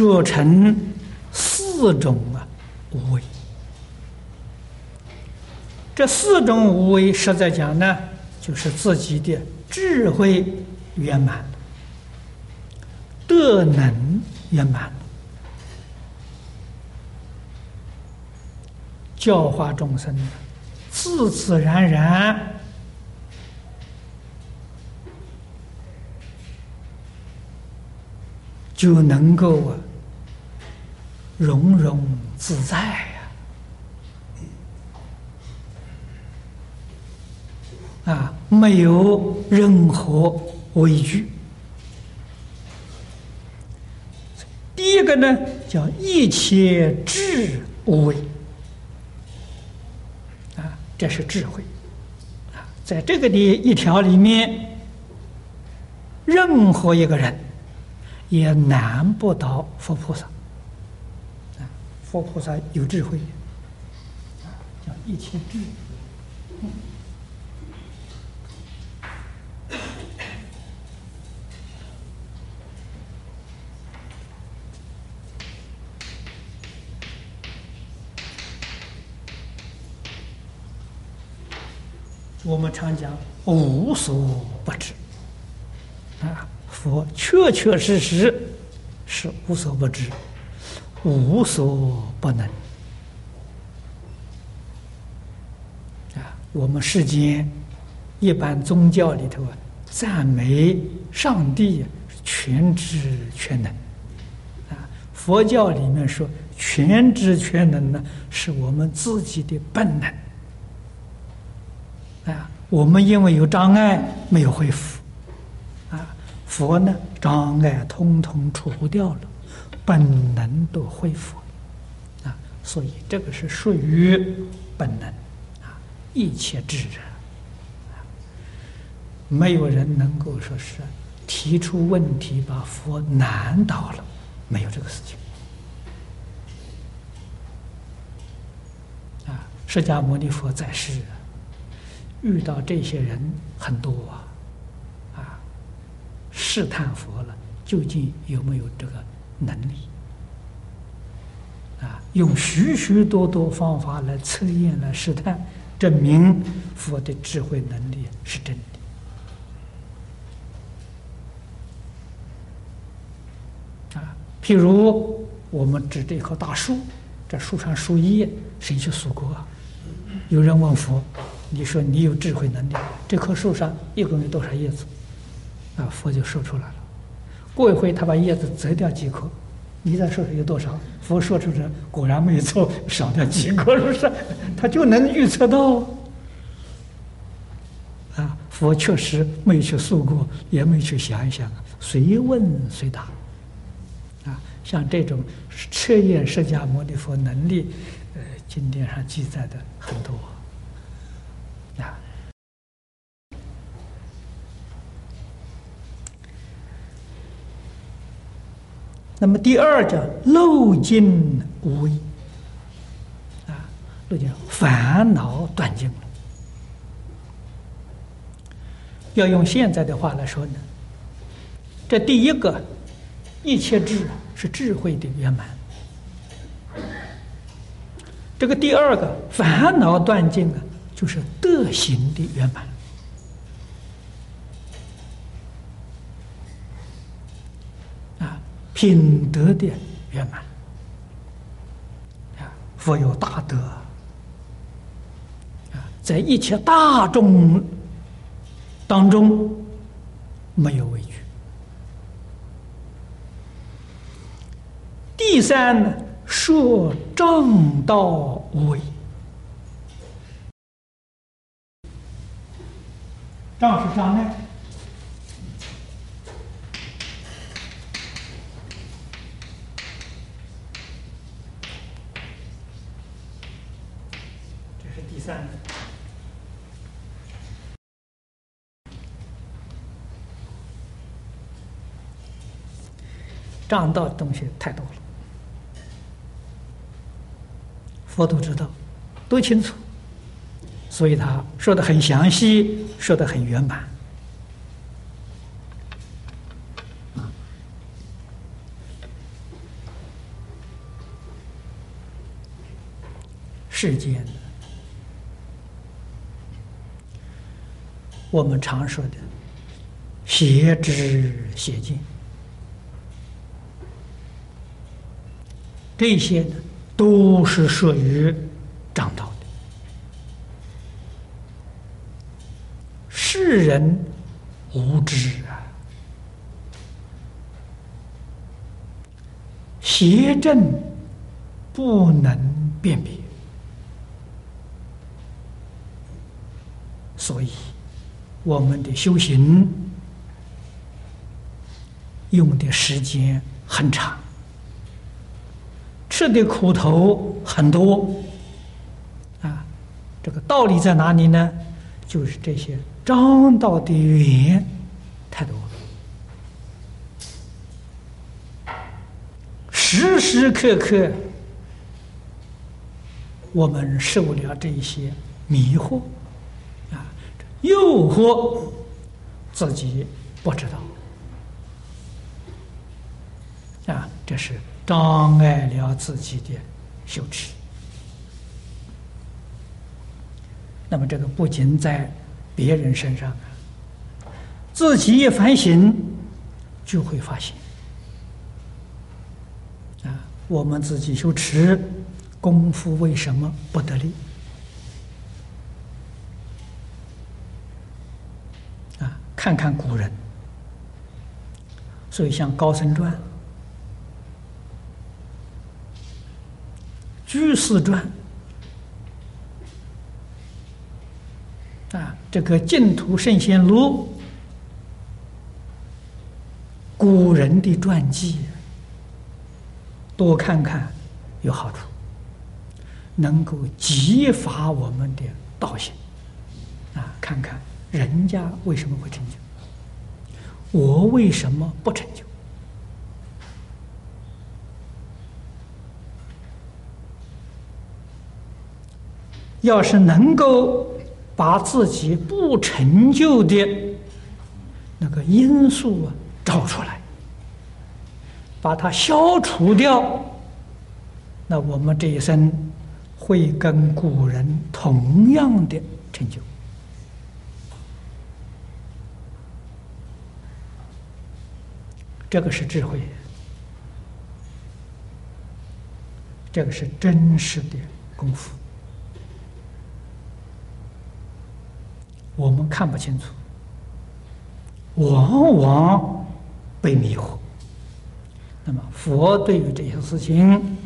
说成四种啊无为，这四种无为，实在讲呢，就是自己的智慧圆满，德能圆满，教化众生，自自然然就能够啊。融融自在呀，啊，没有任何畏惧。第一个呢，叫一切智无畏，啊，这是智慧，啊，在这个的一条里面，任何一个人也难不倒佛菩萨。啊，佛菩萨有智慧，叫一切智。我们常讲无所不知，啊，佛确确实实是无所不知，无所不能。啊，我们世间一般宗教里头啊，赞美上帝全知全能，啊，佛教里面说全知全能呢，是我们自己的本能。啊，我们因为有障碍没有恢复，啊，佛呢障碍通通除掉了，本能都恢复，啊，所以这个是属于本能，啊，一切智者，没有人能够说是提出问题把佛难倒了，没有这个事情，啊，释迦牟尼佛在世。遇到这些人很多啊，啊，试探佛了，究竟有没有这个能力？啊，用许许多多方法来测验、来试探，证明佛的智慧能力是真的。啊，譬如我们指着一棵大树，这树上树叶，谁去数过啊？有人问佛。你说你有智慧能力，这棵树上一共有多少叶子？啊，佛就说出来了。过一会，他把叶子折掉几颗，你再说说有多少？佛说出来，果然没错，少掉几颗，是不是？(laughs) 他就能预测到。啊，佛确实没去数过，也没去想一想，随问随答。啊，像这种测验释迦牟尼佛能力，呃，经典上记载的很多。那么第二叫漏尽无为啊，漏尽烦恼断尽了。要用现在的话来说呢，这第一个一切智是智慧的圆满，这个第二个烦恼断尽啊，就是德行的圆满。品德的圆满啊，佛有大德啊，在一切大众当中没有畏惧。第三呢，说正道无为，障是障碍。障道的东西太多了，佛都知道，都清楚，所以他说的很详细，说的很圆满。世间我们常说的邪知邪见。这些呢，都是属于正道的。世人无知啊，邪正不能辨别，所以我们的修行用的时间很长。吃的苦头很多，啊，这个道理在哪里呢？就是这些张道的缘太多了，时时刻刻我们受了这一些迷惑啊，诱惑，自己不知道啊，这是障碍了自己的修持。那么这个不仅在别人身上，自己一反省就会发现啊，我们自己修持功夫为什么不得力啊？看看古人，所以像《高僧传》《居士传》。啊，这个净土圣贤录，古人的传记，多看看有好处，能够激发我们的道心。啊，看看人家为什么会成就，我为什么不成就？要是能够。把自己不成就的那个因素啊找出来，把它消除掉，那我们这一生会跟古人同样的成就。这个是智慧，这个是真实的功夫。我们看不清楚，往往被迷惑。那么佛对于这些事情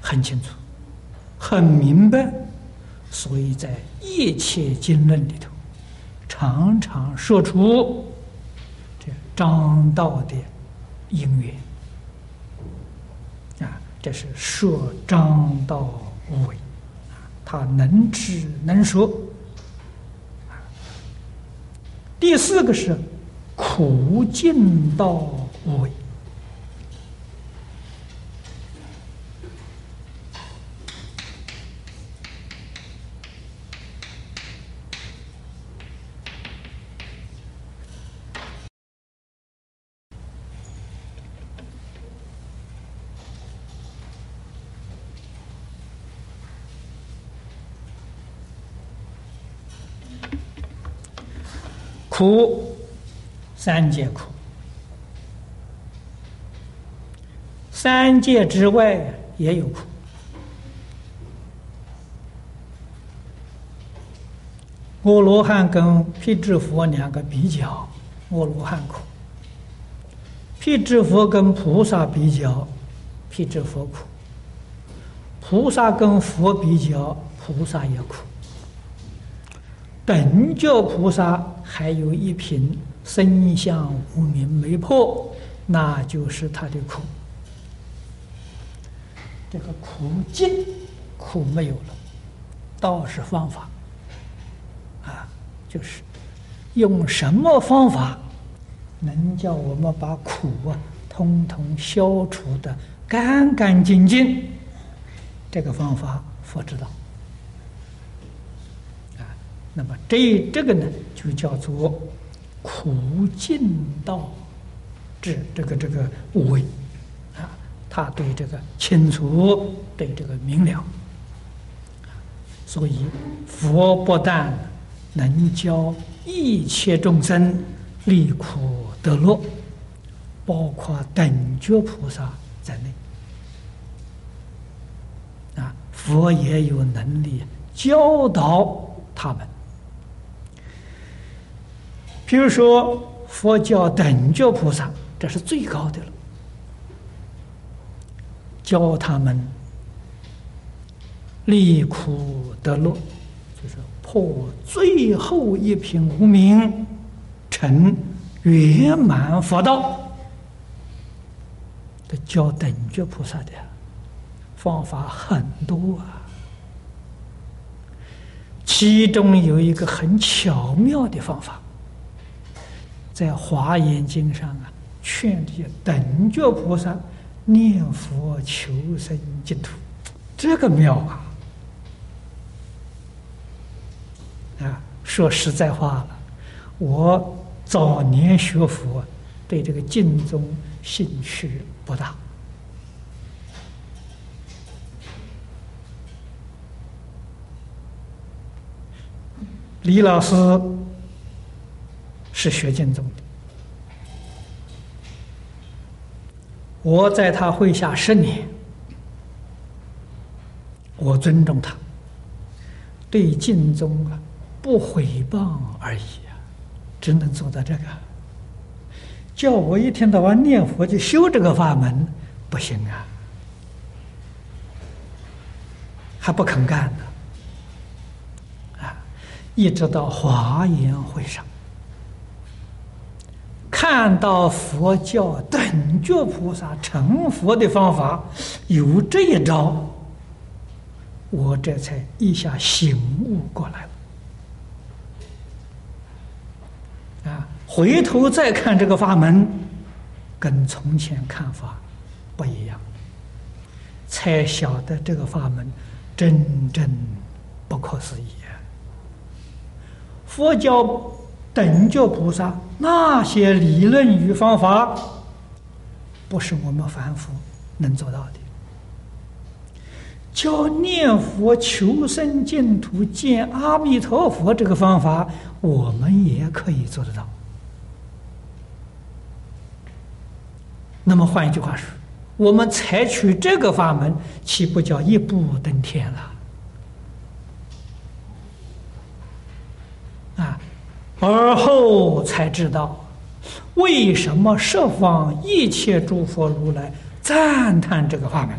很清楚、很明白，所以在一切经论里头，常常说出这张道的因缘啊，这是说张道无为他能知能说。第四个是苦尽道无。苦，三界苦，三界之外也有苦。阿罗汉跟辟支佛两个比较，阿罗汉苦；辟支佛跟菩萨比较，辟支佛苦；菩萨跟佛比较，菩萨也苦。等觉菩萨还有一品身相无明没破，那就是他的苦。这个苦尽，苦没有了，倒是方法啊，就是用什么方法能叫我们把苦啊通通消除的干干净净？这个方法佛知道。那么这这个呢，就叫做苦尽道智，这个这个无为啊，他对这个清楚，对这个明了，所以佛不但能教一切众生离苦得乐，包括等觉菩萨在内啊，佛也有能力教导他们。比如说，佛教等觉菩萨，这是最高的了。教他们离苦得乐，就是破最后一品无名，成圆满佛道。这教等觉菩萨的方法很多啊，其中有一个很巧妙的方法。在《华严经》上啊，劝这些等觉菩萨念佛求生净土，这个妙啊！啊，说实在话了，我早年学佛，对这个净宗兴趣不大。李老师是学净宗的，我在他会下十年，我尊重他，对净宗啊不毁谤而已啊，只能做到这个。叫我一天到晚念佛就修这个法门，不行啊，还不肯干呢。啊一直到华严会上，看到佛教等觉菩萨成佛的方法有这一招，我这才一下醒悟过来了。啊，回头再看这个法门，跟从前看法不一样，才晓得这个法门真正不可思议。佛教等觉菩萨那些理论与方法，不是我们凡夫能做到的。叫念佛求生净土、见阿弥陀佛这个方法，我们也可以做得到。那么换一句话说，我们采取这个法门，岂不叫一步登天了？而后才知道，为什么十方一切诸佛如来赞叹这个法门，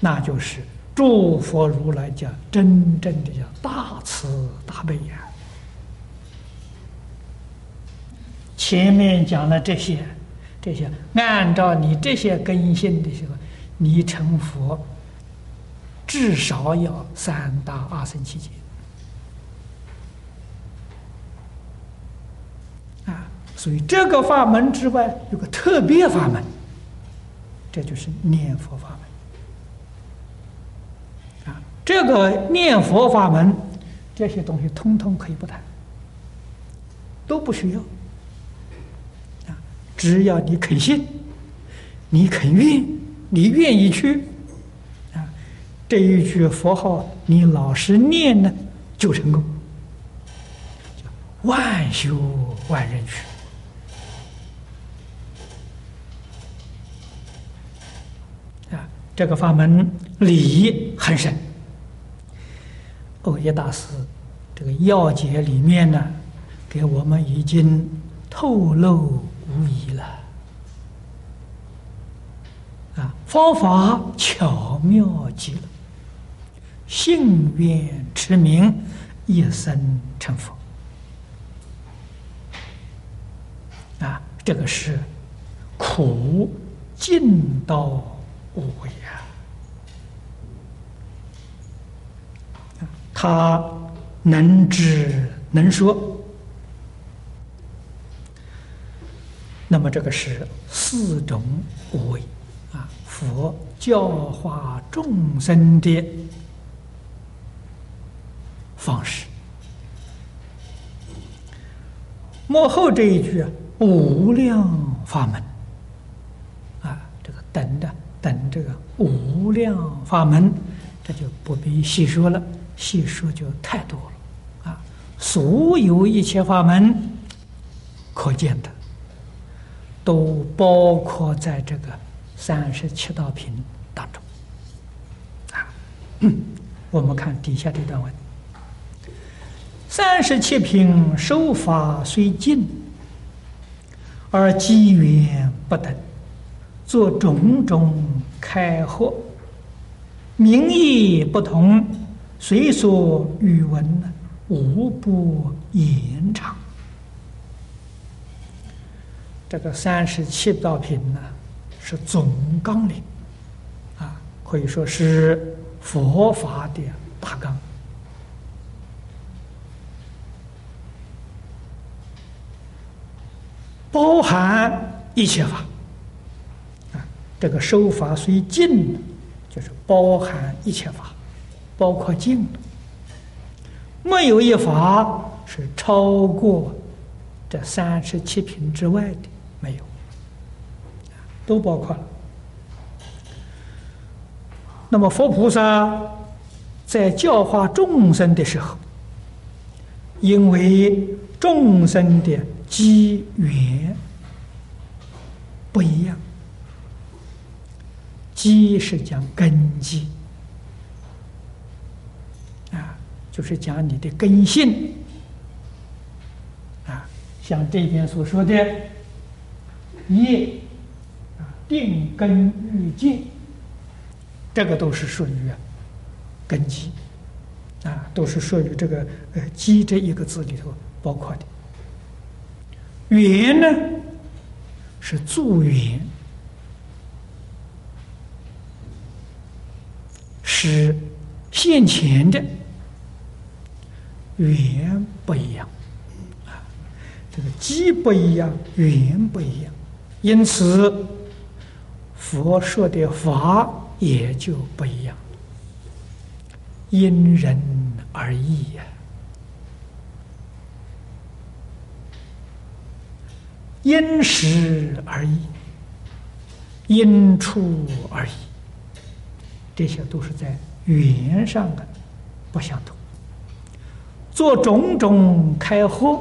那就是诸佛如来讲真正的叫大慈大悲呀。前面讲了这些，这些按照你这些根性的时候，你成佛至少要三大阿僧祇劫。所以这个法门之外有个特别法门，这就是念佛法门。啊，这个念佛法门，这些东西通通可以不谈，都不需要。啊，只要你肯信，你肯愿，你愿意去，啊，这一句佛号你老实念呢，就成功。万修万人去。这个法门理很深，欧耶大师这个要解里面呢，给我们已经透露无疑了。啊，方法巧妙极了，信愿持名，一生成佛。啊，这个是苦尽道到无悔。他能知能说，那么这个是四种无为啊，佛教化众生的方式。幕后这一句啊无量法门啊，这个等等等这个无量法门，这就不必细说了。细说就太多了，啊，所有一切法门可见的，都包括在这个三十七道品当中，啊，我们看底下这段文：三十七品受法虽尽，而机缘不等，做种种开惑，名义不同。随所语文呢，无不言长。这个三十七道品呢，是总纲领，啊，可以说是佛法的大纲，包含一切法。这个收法虽尽，就是包含一切法，包括净没有一法是超过这三十七品之外的，没有，都包括了。那么佛菩萨在教化众生的时候，因为众生的机缘不一样，基是讲根基啊，就是讲你的根性啊，像这边所说的业啊，定根欲界。这个都是属于根基啊，都是属于这个呃“基”这一个字里头包括的。缘呢是助缘，是现前的缘不一样啊，这个基不一样，缘不一样，因此佛说的法。也就不一样，因人而异呀，因时而异，因处而异，这些都是在语言上的不相同。做种种开合，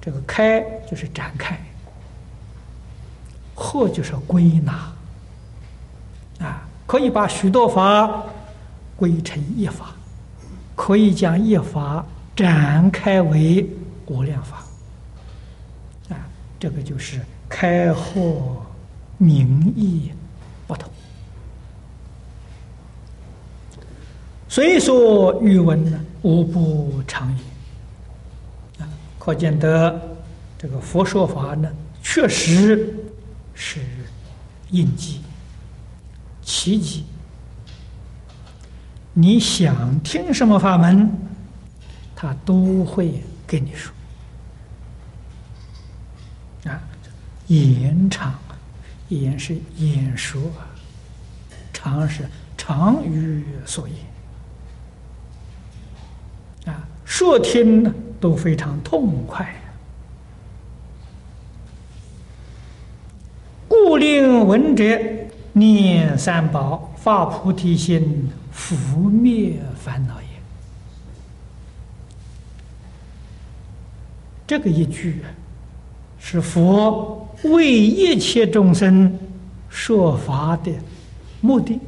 这个开就是展开，惑就是归纳。啊可以把许多法归成一法，可以将一法展开为无量法，啊，这个就是开合名义不同。所以说，语文呢无不常也，啊，可见得这个佛说法呢，确实是应机。奇迹！你想听什么法门，他都会跟你说。啊，言长，言是言说，长是长语所言。说听呢都非常痛快。故令闻者。念三宝，发菩提心，伏灭烦恼也。这个一句，是佛为一切众生说法的目的。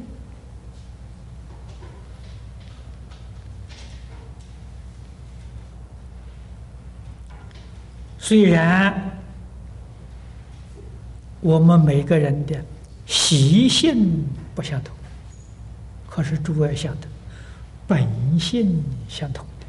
虽然我们每个人的。习性不相同，可是诸位晓得，本性相同的。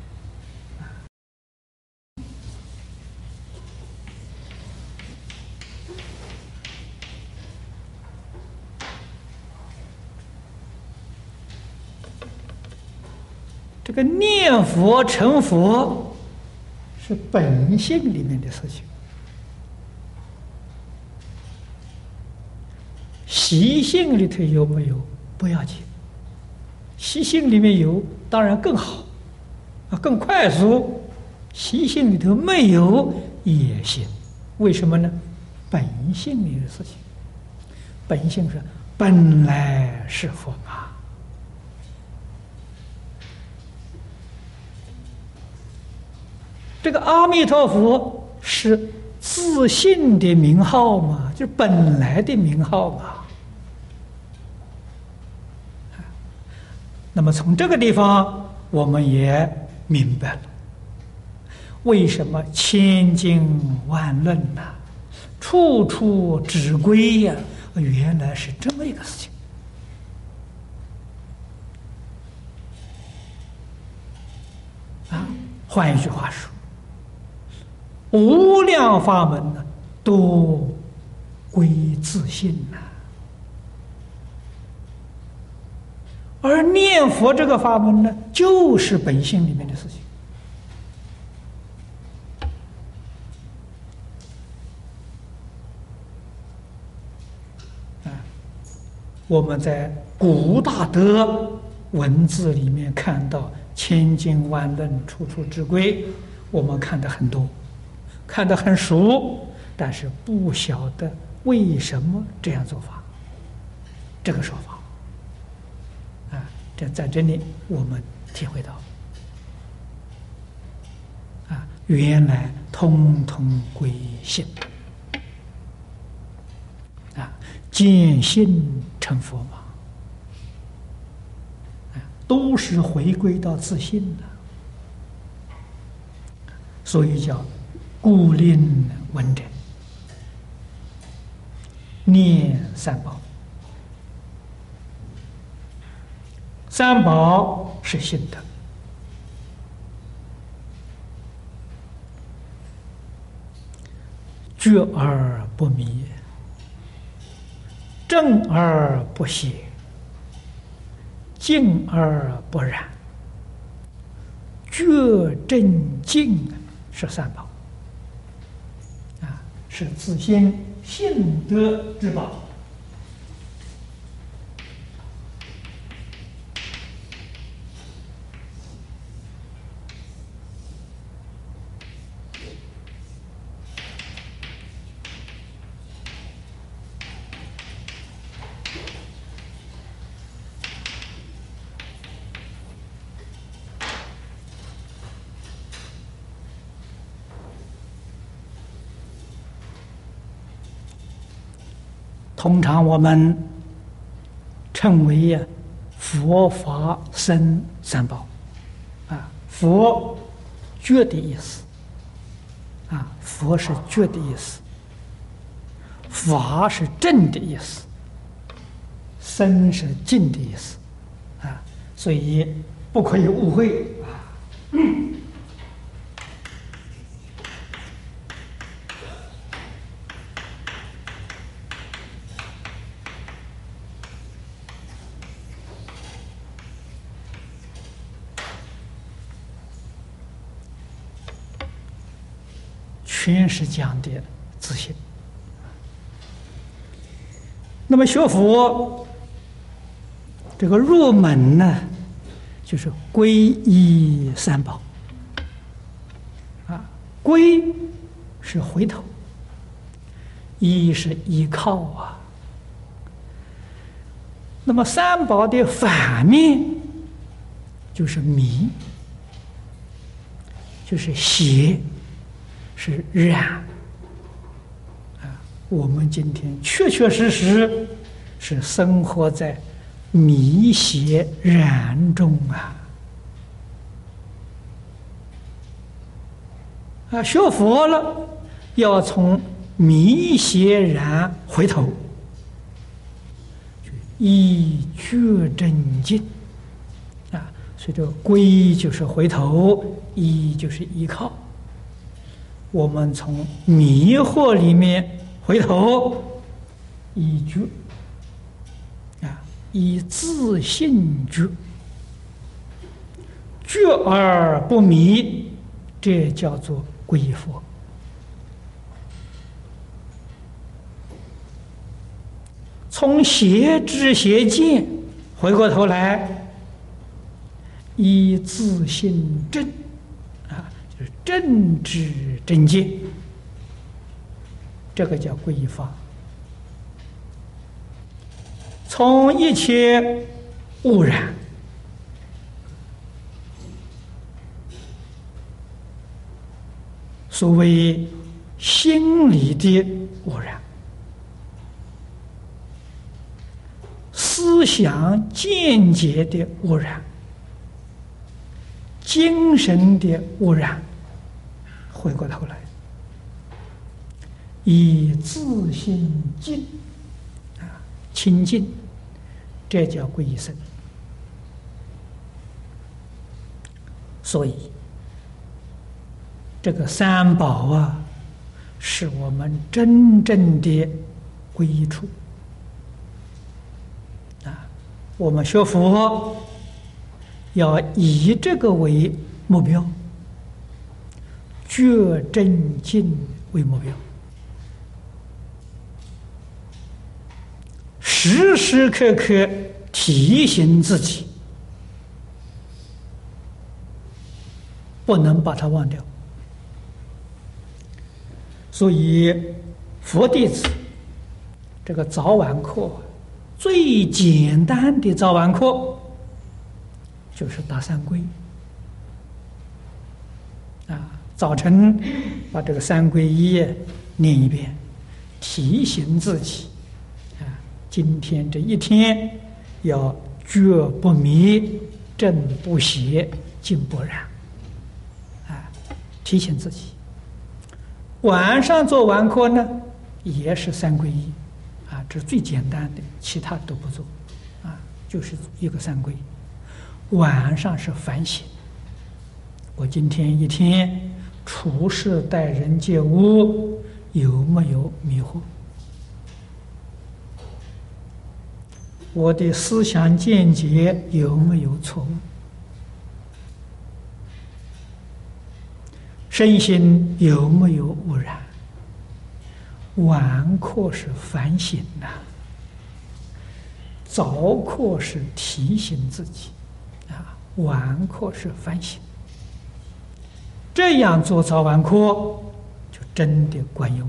这个念佛成佛，是本性里面的事情。习性里头有没有不要紧，习性里面有当然更好，啊更快速。习性里头没有也行，为什么呢？本性里的事情，本性是本来是佛嘛。这个阿弥陀佛是自信的名号嘛，就是本来的名号嘛。那么从这个地方，我们也明白了，为什么千经万论呐，处处指归呀？原来是这么一个事情。啊，换一句话说，无量法门呢，都归自信呐。而念佛这个法门呢，就是本性里面的事情。我们在古大德文字里面看到千经万论、处处之规，我们看的很多，看得很熟，但是不晓得为什么这样做法，这个说法，啊，这在这里我们体会到，啊，原来通通归心。见性成佛嘛，都是回归到自信的，所以叫故令闻者念三宝，三宝是心的，觉而不迷。正而不邪，静而不染，觉正静是三宝，是自心性德之宝。通常我们称为呀佛法僧三宝，啊，佛觉的意思，啊，佛是觉的意思，法是正的意思，僧是静的意思，啊，所以不可以误会。啊。全是讲的自信。那么学佛，这个入门呢，就是皈依三宝。啊，皈是回头，依是依靠啊。那么三宝的反面就是迷，就是邪。是染啊！我们今天确确实实是生活在迷邪染中啊！啊，学佛了，要从迷邪染回头，一觉正境啊！所以这个归就是回头，依就是依靠。我们从迷惑里面回头，以觉啊，以自信觉，觉而不迷，这叫做归佛。从邪知邪见回过头来，以自信正。正知正见，这个叫皈依法。从一切污染，所谓心理的污染、思想见解的污染、精神的污染。回过头来，以自信净啊清净，这叫皈依僧。所以，这个三宝啊，是我们真正的皈依处啊。我们学佛要以这个为目标。觉正境为目标，时时刻刻提醒自己，不能把它忘掉。所以，佛弟子这个早晚课最简单的早晚课就是打三归啊，早晨把这个三皈依念一遍，提醒自己啊，今天这一天要觉不迷，正不邪，静不染啊，提醒自己。晚上做完课呢，也是三皈依，啊，这是最简单的，其他都不做，啊，就是一个三皈。晚上是反省，我今天一天处事待人接物有没有迷惑？我的思想见解有没有错误？身心有没有污染？晚课是反省呐，早课是提醒自己，啊，晚课是反省。这样做早晚课就真的管用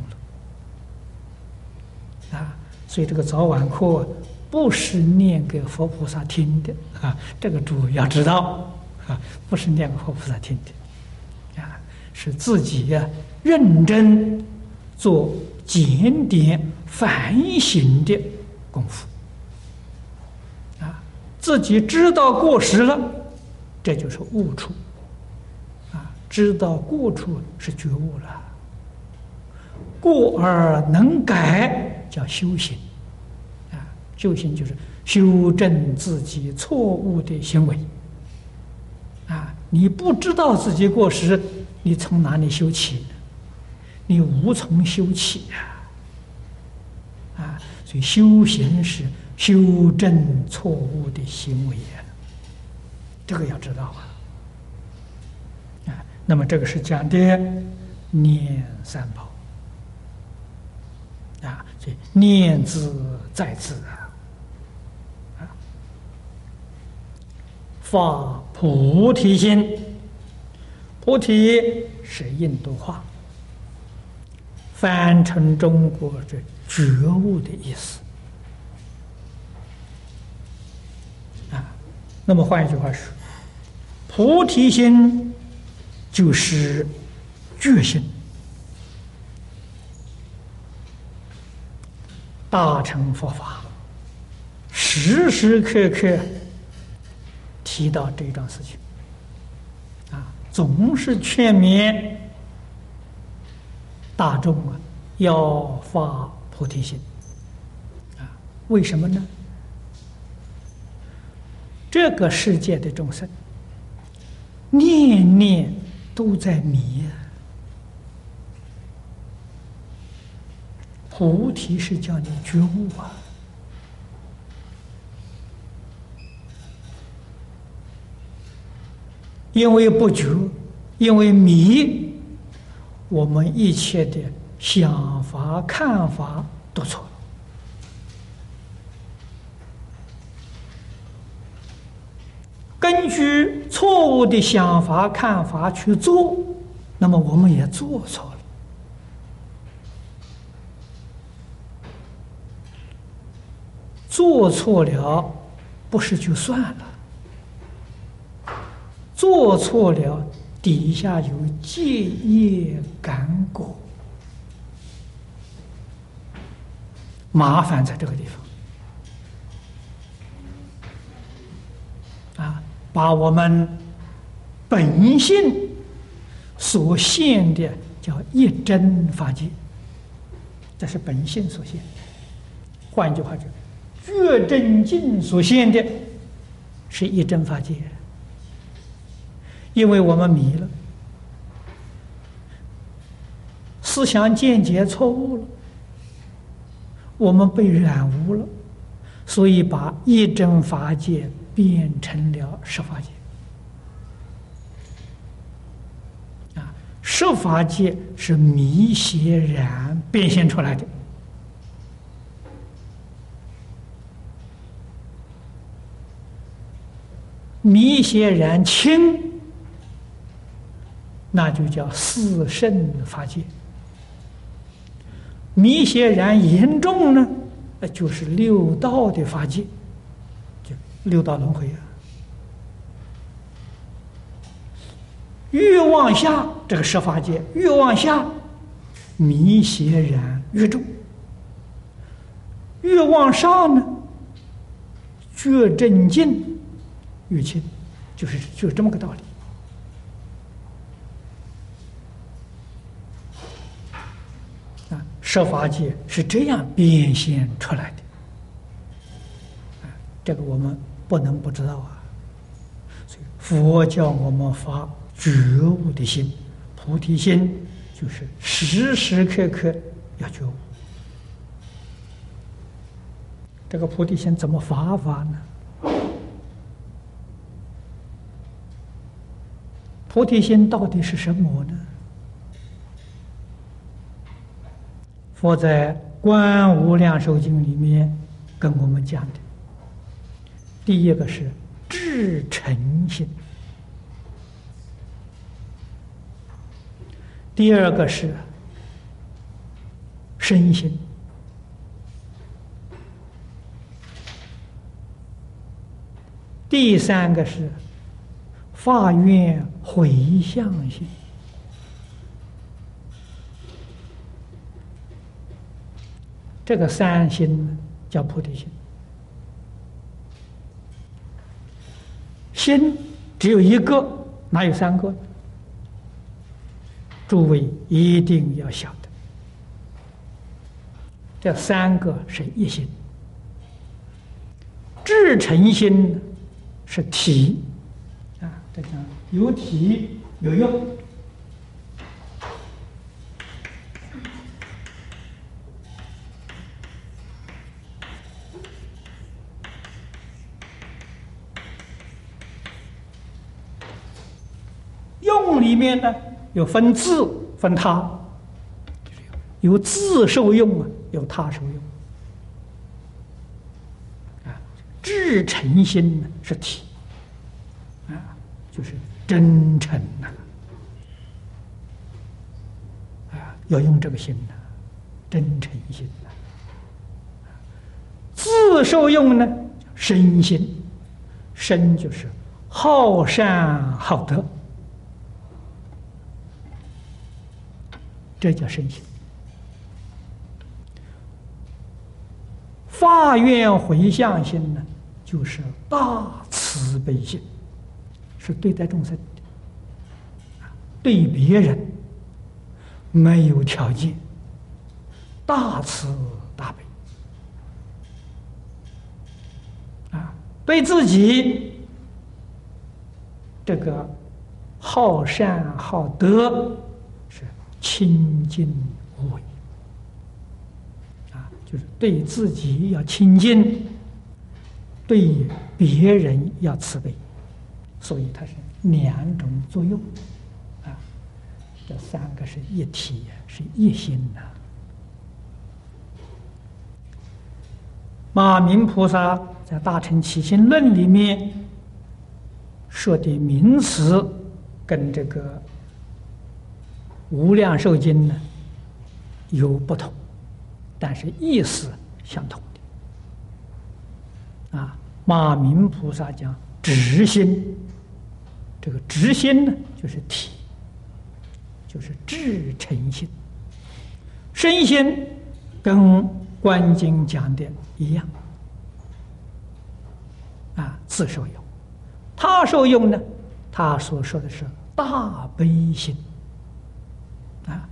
了，啊，所以这个早晚课不是念给佛菩萨听的啊，这个主要知道啊，不是念给佛菩萨听的啊。是自己呀，认真做检点反省的功夫啊，自己知道过失了，这就是悟处，知道过处是觉悟了，过而能改叫修行啊，修行就是修正自己错误的行为啊，你不知道自己过失。你从哪里修起？你无从修起啊！啊，所以修行是修正错误的行为呀，这个要知道啊。那么这个是讲的念三宝啊，所以念字在字啊，啊，发菩提心。菩提是印度话，翻成中国这觉悟的意思啊。那么换一句话说，菩提心就是觉心，大乘佛法时时刻刻提到这一桩事情啊。总是劝勉大众啊，要发菩提心啊？为什么呢？这个世界的众生，念念都在迷啊。菩提是叫你觉悟啊。因为不觉，因为迷，我们一切的想法、看法都错了。根据错误的想法、看法去做，那么我们也做错了。做错了，不是就算了。做错了，底下有戒业感果，麻烦在这个地方把我们本性所现的叫一真法界，这是本性所现。换句话讲，觉真境所现的是一真法界。因为我们迷了，思想见解错误了，我们被染污了，所以把一真法界变成了十法界啊，十法界是迷邪染变现出来的。迷邪染轻，那就叫四圣法界；迷邪染严重呢，那就是六道的法界。六道轮回啊。越往下，这个十法界越往下，迷邪然越重；越往上呢，觉正净越轻，就是就是这么个道理。啊，十法界是这样变现出来的。这个我们不能不知道啊。所以佛教我们发。觉悟的心，菩提心就是时时刻刻要觉悟。这个菩提心怎么发法呢？菩提心到底是什么呢？佛在《观无量寿经》里面跟我们讲的，第一个是至诚心。第二个是身心，第三个是发愿回向心，这个三心叫菩提心。心只有一个，哪有三个？诸位一定要晓得，这三个是一心，至诚心是体啊，这个有体有用，用里面呢。有分自分他，有自受用啊，有他受用啊。至诚心呢是体啊，就是真诚呐啊，要用这个心呐，真诚心呐。自受用呢，身心，身就是好善好德。这叫身心。发愿回向心呢，就是大慈悲心，是对待众生，对别人没有条件，大慈大悲啊，对自己这个好善好德。清净无为啊，就是对自己要清净，对别人要慈悲，所以它是两种作用啊。这三个是一体，是一心呐。马明菩萨在《大乘起心论》里面说的名词，跟这个。无量寿经呢有不同，但是意思相同的。啊，马明菩萨讲直心，这个直心呢就是体，就是至诚心。身心跟观经讲的一样，啊，自受用。他受用呢，他所说的是大悲心。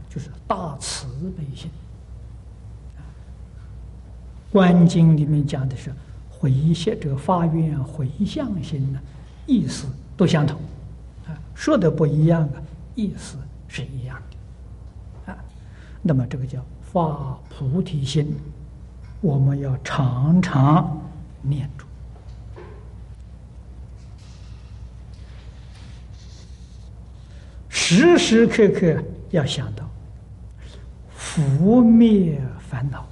就是大慈悲心。观经里面讲的是回向这个发愿回向心呢，意思都相同，啊，说的不一样啊，意思是一样的，啊，那么这个叫发菩提心，我们要常常念住，时时刻刻。要想到拂灭烦恼，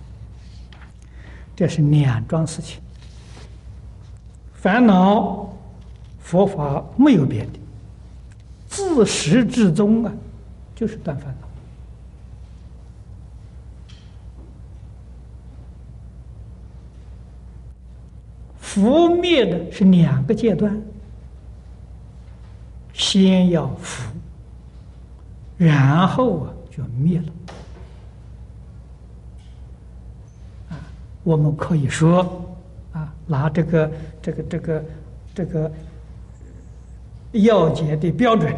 这是两桩事情。烦恼佛法没有别的，自始至终啊，就是断烦恼。伏灭的是两个阶段，先要伏，然后啊就灭了。啊，我们可以说啊，拿这个这个这个这个要解的标准，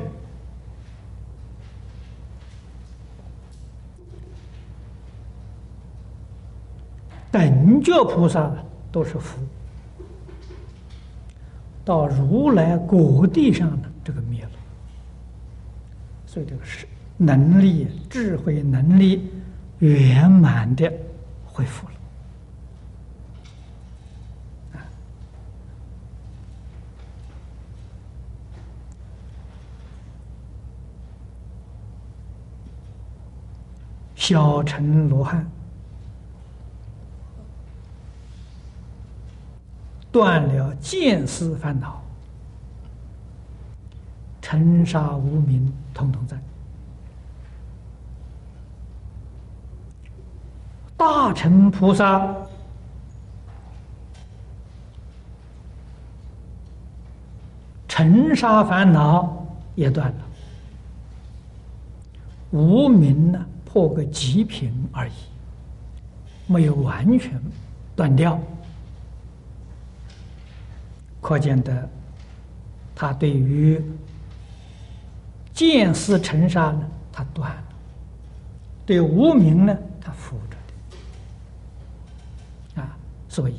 等觉菩萨都是福。到如来果地上的这个灭了，所以这个是能力、智慧能力圆满的恢复了。啊，小乘罗汉。断了见思烦恼，尘沙无名统统在。大乘菩萨尘沙烦恼也断了，无名呢破个极品而已，没有完全断掉。可见的，他对于见思尘沙呢，他断了；对无名呢，他扶着的。啊，所以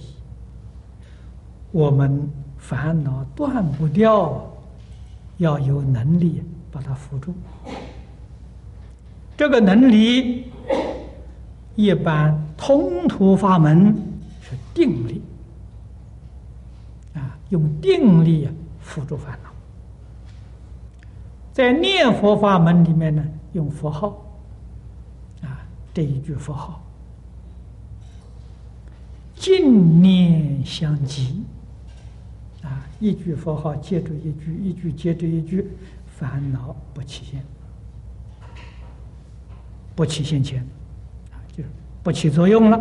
我们烦恼断不掉，要有能力把它扶住。这个能力，一般通途法门是定力。啊用定力辅助烦恼，在念佛法门里面呢，用佛号啊，这一句佛号，净念相继啊，一句佛号接着一句，一句接着一句，烦恼不起现，不起现前啊，就是不起作用了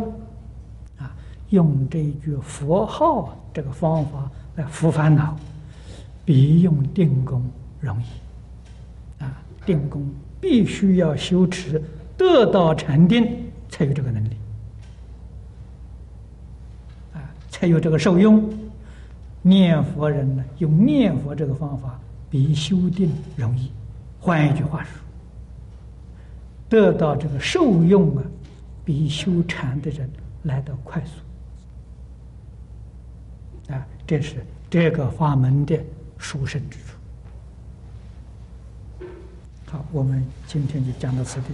啊，用这一句佛号这个方法来。扶烦恼，比用定功容易啊！定功必须要修持，得到禅定，才有这个能力啊，才有这个受用。念佛人呢，用念佛这个方法，比修定容易。换一句话说，得到这个受用啊，比修禅的人来的快速。啊，这是这个法门的殊胜之处。好，我们今天就讲到此地。